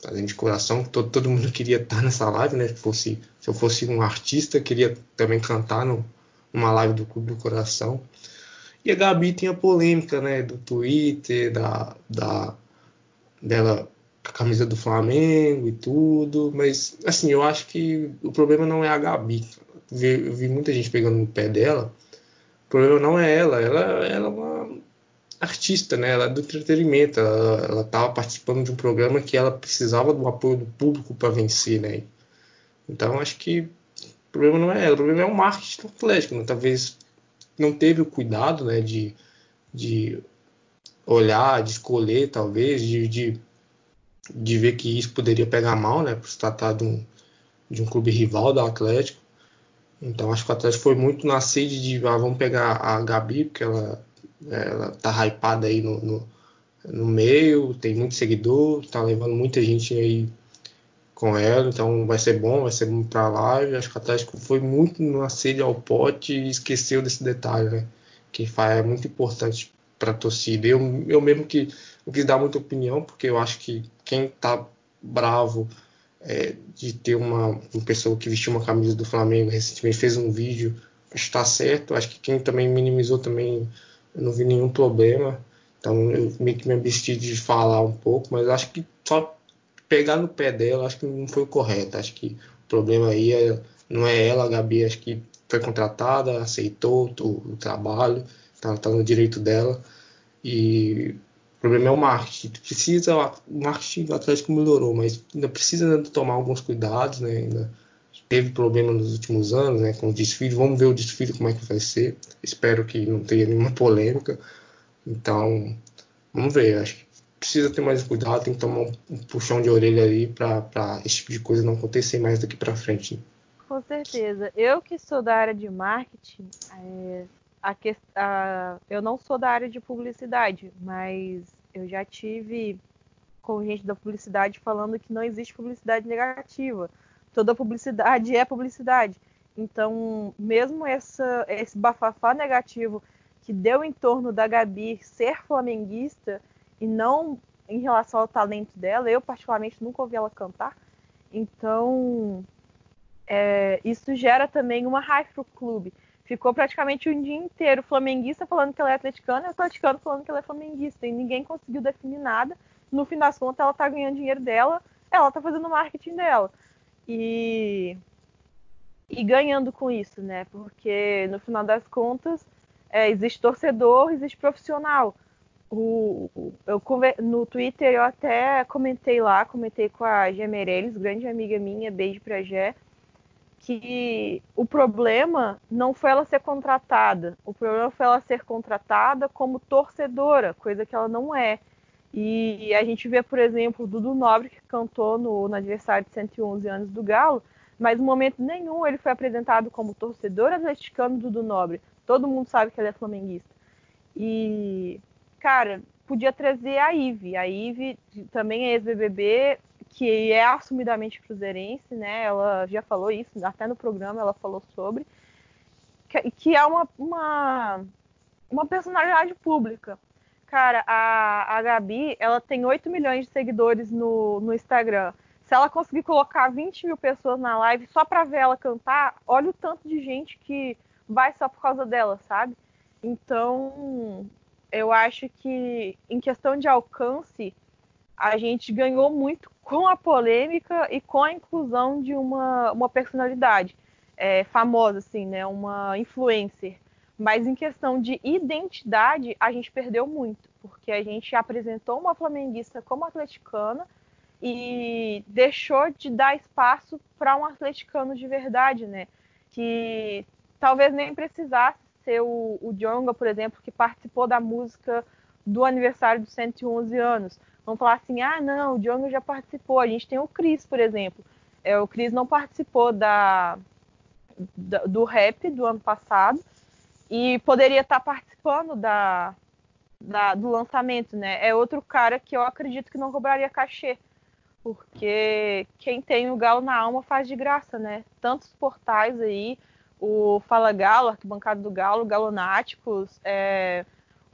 fazendo de coração. Todo, todo mundo [LAUGHS] queria estar nessa live, né? Se, fosse, se eu fosse um artista, queria também cantar no, numa live do Clube do Coração. E a Gabi tem a polêmica, né? Do Twitter, da, da dela a camisa do Flamengo e tudo, mas assim, eu acho que o problema não é a Gabi. Eu vi muita gente pegando no pé dela. O problema não é ela, ela, ela é uma artista, né? Ela é do entretenimento, ela estava participando de um programa que ela precisava do apoio do público para vencer, né? Então acho que o problema não é ela, o problema é o marketing do Atlético, né? talvez não teve o cuidado, né, de, de olhar, de escolher, talvez, de, de de ver que isso poderia pegar mal, né, por se tratar de um, de um clube rival do Atlético. Então acho que o Atlético foi muito na sede de ah, vamos pegar a Gabi, porque ela, ela tá hypada aí no, no, no meio, tem muito seguidor, tá levando muita gente aí com ela, então vai ser bom, vai ser bom para a live. Acho que o Atlético foi muito na sede ao pote e esqueceu desse detalhe, né? Que é muito importante para a torcida. Eu, eu mesmo que não quis dar muita opinião, porque eu acho que quem tá bravo é, de ter uma, uma, pessoa que vestiu uma camisa do Flamengo recentemente fez um vídeo, está certo. Acho que quem também minimizou também, eu não vi nenhum problema. Então eu meio que me absti de falar um pouco, mas acho que só pegar no pé dela, acho que não foi o correto. Acho que o problema aí é, não é ela, a Gabi, acho que foi contratada, aceitou o, o trabalho, tá, tá no direito dela. E o problema é o marketing. Precisa, o marketing do Atlético melhorou, mas ainda precisa tomar alguns cuidados, né? Ainda teve problema nos últimos anos, né? Com o desfile. Vamos ver o desfile como é que vai ser. Espero que não tenha nenhuma polêmica. Então, vamos ver. Acho que precisa ter mais cuidado, tem que tomar um puxão de orelha ali para esse tipo de coisa não acontecer mais daqui para frente. Com certeza. Eu que sou da área de marketing, é, a, a, eu não sou da área de publicidade, mas eu já tive com gente da publicidade falando que não existe publicidade negativa. Toda publicidade é publicidade. Então, mesmo essa, esse bafafá negativo que deu em torno da Gabi ser flamenguista e não em relação ao talento dela, eu particularmente nunca ouvi ela cantar. Então, é, isso gera também uma raiva pro clube ficou praticamente um dia inteiro flamenguista falando que ela é atleticana e atleticano falando que ela é flamenguista. E ninguém conseguiu definir nada. No fim das contas, ela tá ganhando dinheiro dela, ela tá fazendo o marketing dela. E, e ganhando com isso, né? Porque no final das contas, é, existe torcedor, existe profissional. O, eu, no Twitter eu até comentei lá, comentei com a Gé Meirelles, grande amiga minha, beijo pra Gé que o problema não foi ela ser contratada, o problema foi ela ser contratada como torcedora, coisa que ela não é. E a gente vê, por exemplo, o Dudu Nobre, que cantou no, no aniversário de 111 anos do Galo, mas em momento nenhum ele foi apresentado como torcedor atleticano Dudu Nobre. Todo mundo sabe que ele é flamenguista. E, cara, podia trazer a Ive. A Ive também é ex-BBB, que é assumidamente cruzeirense, né? Ela já falou isso, até no programa ela falou sobre, que, que é uma, uma, uma personalidade pública. Cara, a, a Gabi, ela tem 8 milhões de seguidores no, no Instagram. Se ela conseguir colocar 20 mil pessoas na live só para ver ela cantar, olha o tanto de gente que vai só por causa dela, sabe? Então, eu acho que em questão de alcance, a gente ganhou muito com a polêmica e com a inclusão de uma, uma personalidade é, famosa, assim, né? Uma influencer. Mas em questão de identidade, a gente perdeu muito, porque a gente apresentou uma flamenguista como atleticana e deixou de dar espaço para um atleticano de verdade, né? Que talvez nem precisasse ser o, o Jonga, por exemplo, que participou da música do aniversário dos 111 anos vão falar assim: ah, não, o Django já participou. A gente tem o Chris, por exemplo. É, o Chris não participou da, da, do rap do ano passado e poderia estar participando da, da, do lançamento, né? É outro cara que eu acredito que não cobraria cachê. Porque quem tem o Galo na alma faz de graça, né? Tantos portais aí, o Fala Galo, Arquibancada do Galo, Galonáticos, é,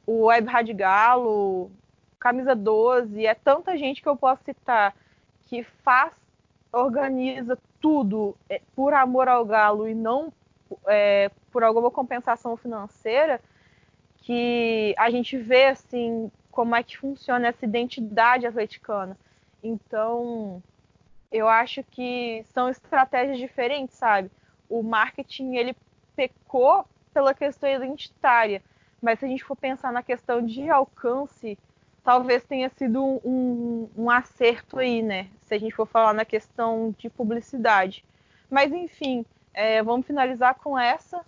o Web Rádio Galo, Camisa 12, é tanta gente que eu posso citar que faz, organiza tudo é, por amor ao Galo e não é, por alguma compensação financeira, que a gente vê assim como é que funciona essa identidade atleticana. Então, eu acho que são estratégias diferentes, sabe? O marketing ele pecou pela questão identitária, mas se a gente for pensar na questão de alcance, talvez tenha sido um, um, acerto aí, né? Se a gente for falar na questão de publicidade. Mas enfim, é, vamos finalizar com essa,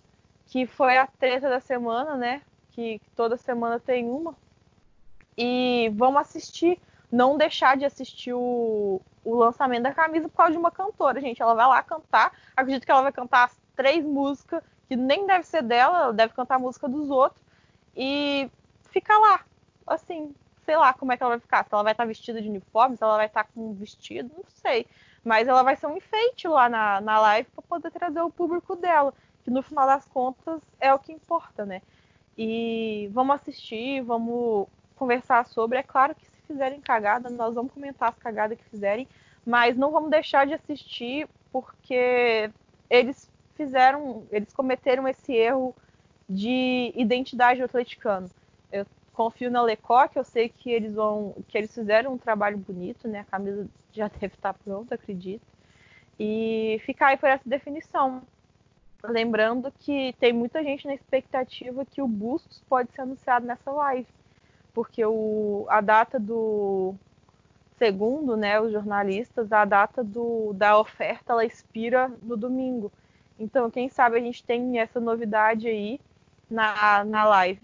que foi a treta da semana, né? Que, toda semana tem uma. E vamos assistir, não deixar de assistir o, o lançamento da camisa por causa de uma cantora, gente. Ela vai lá cantar. Acredito que ela vai cantar as três músicas, que nem deve ser dela, ela deve cantar a música dos outros. E fica lá, assim, sei lá como é que ela vai ficar. Se ela vai estar vestida de uniforme, se ela vai estar com um vestido, não sei. Mas ela vai ser um enfeite lá na, na live para poder trazer o público dela, que no final das contas é o que importa, né? E vamos assistir, vamos conversar sobre. É claro que se fizerem cagada, nós vamos comentar as cagadas que fizerem, mas não vamos deixar de assistir porque eles fizeram, eles cometeram esse erro de identidade do atleticano. Eu confio na Lecoq, eu sei que eles vão, que eles fizeram um trabalho bonito, né? A camisa já deve estar pronta, acredito. E ficar aí por essa definição. Lembrando que tem muita gente na expectativa que o Bustos pode ser anunciado nessa live, porque o, a data do segundo, né, os jornalistas, a data do, da oferta ela expira no domingo. Então, quem sabe a gente tem essa novidade aí na, na live.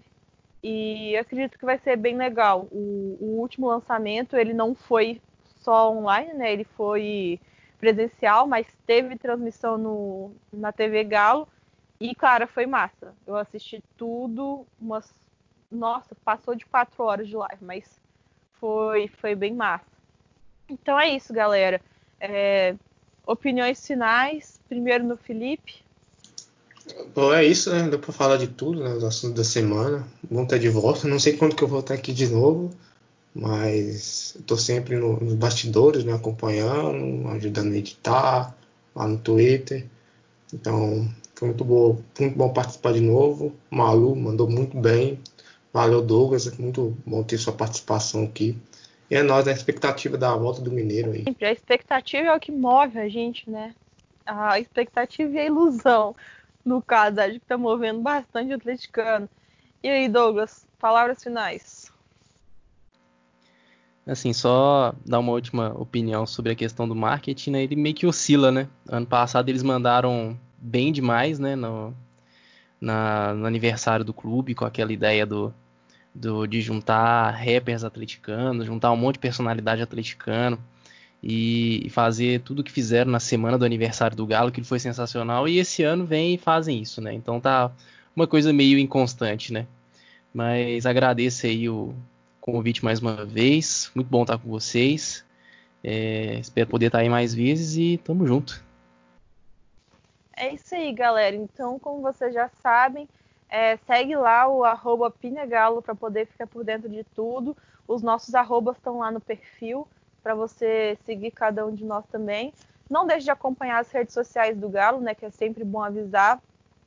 E acredito que vai ser bem legal. O, o, último lançamento ele não foi só online, né? Ele foi presencial, mas teve transmissão no, na TV Galo. E, cara, foi massa. Eu assisti tudo, umas. Nossa, passou de quatro horas de live, mas foi, foi bem massa. Então é isso, galera. É, opiniões finais. Primeiro no Felipe. Bom, é isso, né? Deu pra falar de tudo, né? Os assuntos da semana. Bom estar de volta. Não sei quando que eu vou estar aqui de novo, mas estou sempre no, nos bastidores, né? Acompanhando, ajudando a editar, lá no Twitter. Então, foi muito bom, muito bom participar de novo. Malu mandou muito bem. Valeu, Douglas. Muito bom ter sua participação aqui. E é nós, a expectativa da volta do Mineiro aí. A expectativa é o que move a gente, né? A expectativa e a ilusão no caso, acho que está movendo bastante o atleticano. E aí, Douglas, palavras finais. Assim, só dar uma última opinião sobre a questão do marketing, né? Ele meio que oscila, né? Ano passado eles mandaram bem demais, né? No, na, no aniversário do clube, com aquela ideia do, do, de juntar rappers atleticanos, juntar um monte de personalidade atleticano e, fazer tudo o que fizeram na semana do aniversário do Galo, que foi sensacional. E esse ano vem e fazem isso, né? Então tá uma coisa meio inconstante, né? Mas agradeço aí o convite mais uma vez. Muito bom estar com vocês. É, espero poder estar aí mais vezes e tamo junto. É isso aí, galera. Então, como vocês já sabem, é, segue lá o arroba Pinegalo para poder ficar por dentro de tudo. Os nossos arrobas estão lá no perfil para você seguir cada um de nós também. Não deixe de acompanhar as redes sociais do Galo, né? Que é sempre bom avisar.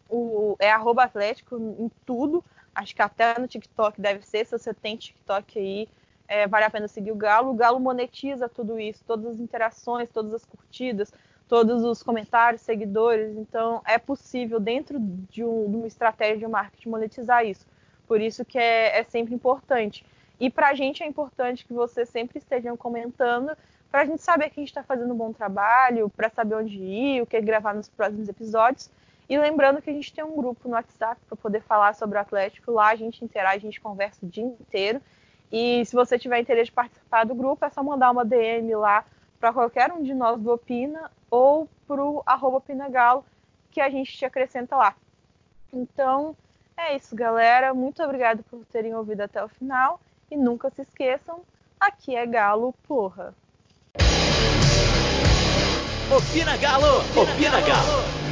O, é arroba Atlético em tudo. Acho que até no TikTok deve ser. Se você tem TikTok aí, é, vale a pena seguir o Galo. O Galo monetiza tudo isso, todas as interações, todas as curtidas, todos os comentários, seguidores. Então, é possível, dentro de, um, de uma estratégia de marketing, monetizar isso. Por isso que é, é sempre importante. E para a gente é importante que vocês sempre estejam comentando, para a gente saber que a gente está fazendo um bom trabalho, para saber onde ir, o que gravar nos próximos episódios. E lembrando que a gente tem um grupo no WhatsApp para poder falar sobre o Atlético. Lá a gente interage, a gente conversa o dia inteiro. E se você tiver interesse de participar do grupo, é só mandar uma DM lá para qualquer um de nós do Opina ou para o arroba Pinagalo, que a gente te acrescenta lá. Então, é isso, galera. Muito obrigada por terem ouvido até o final. E nunca se esqueçam, aqui é Galo, porra. Opina Galo! Opina Galo!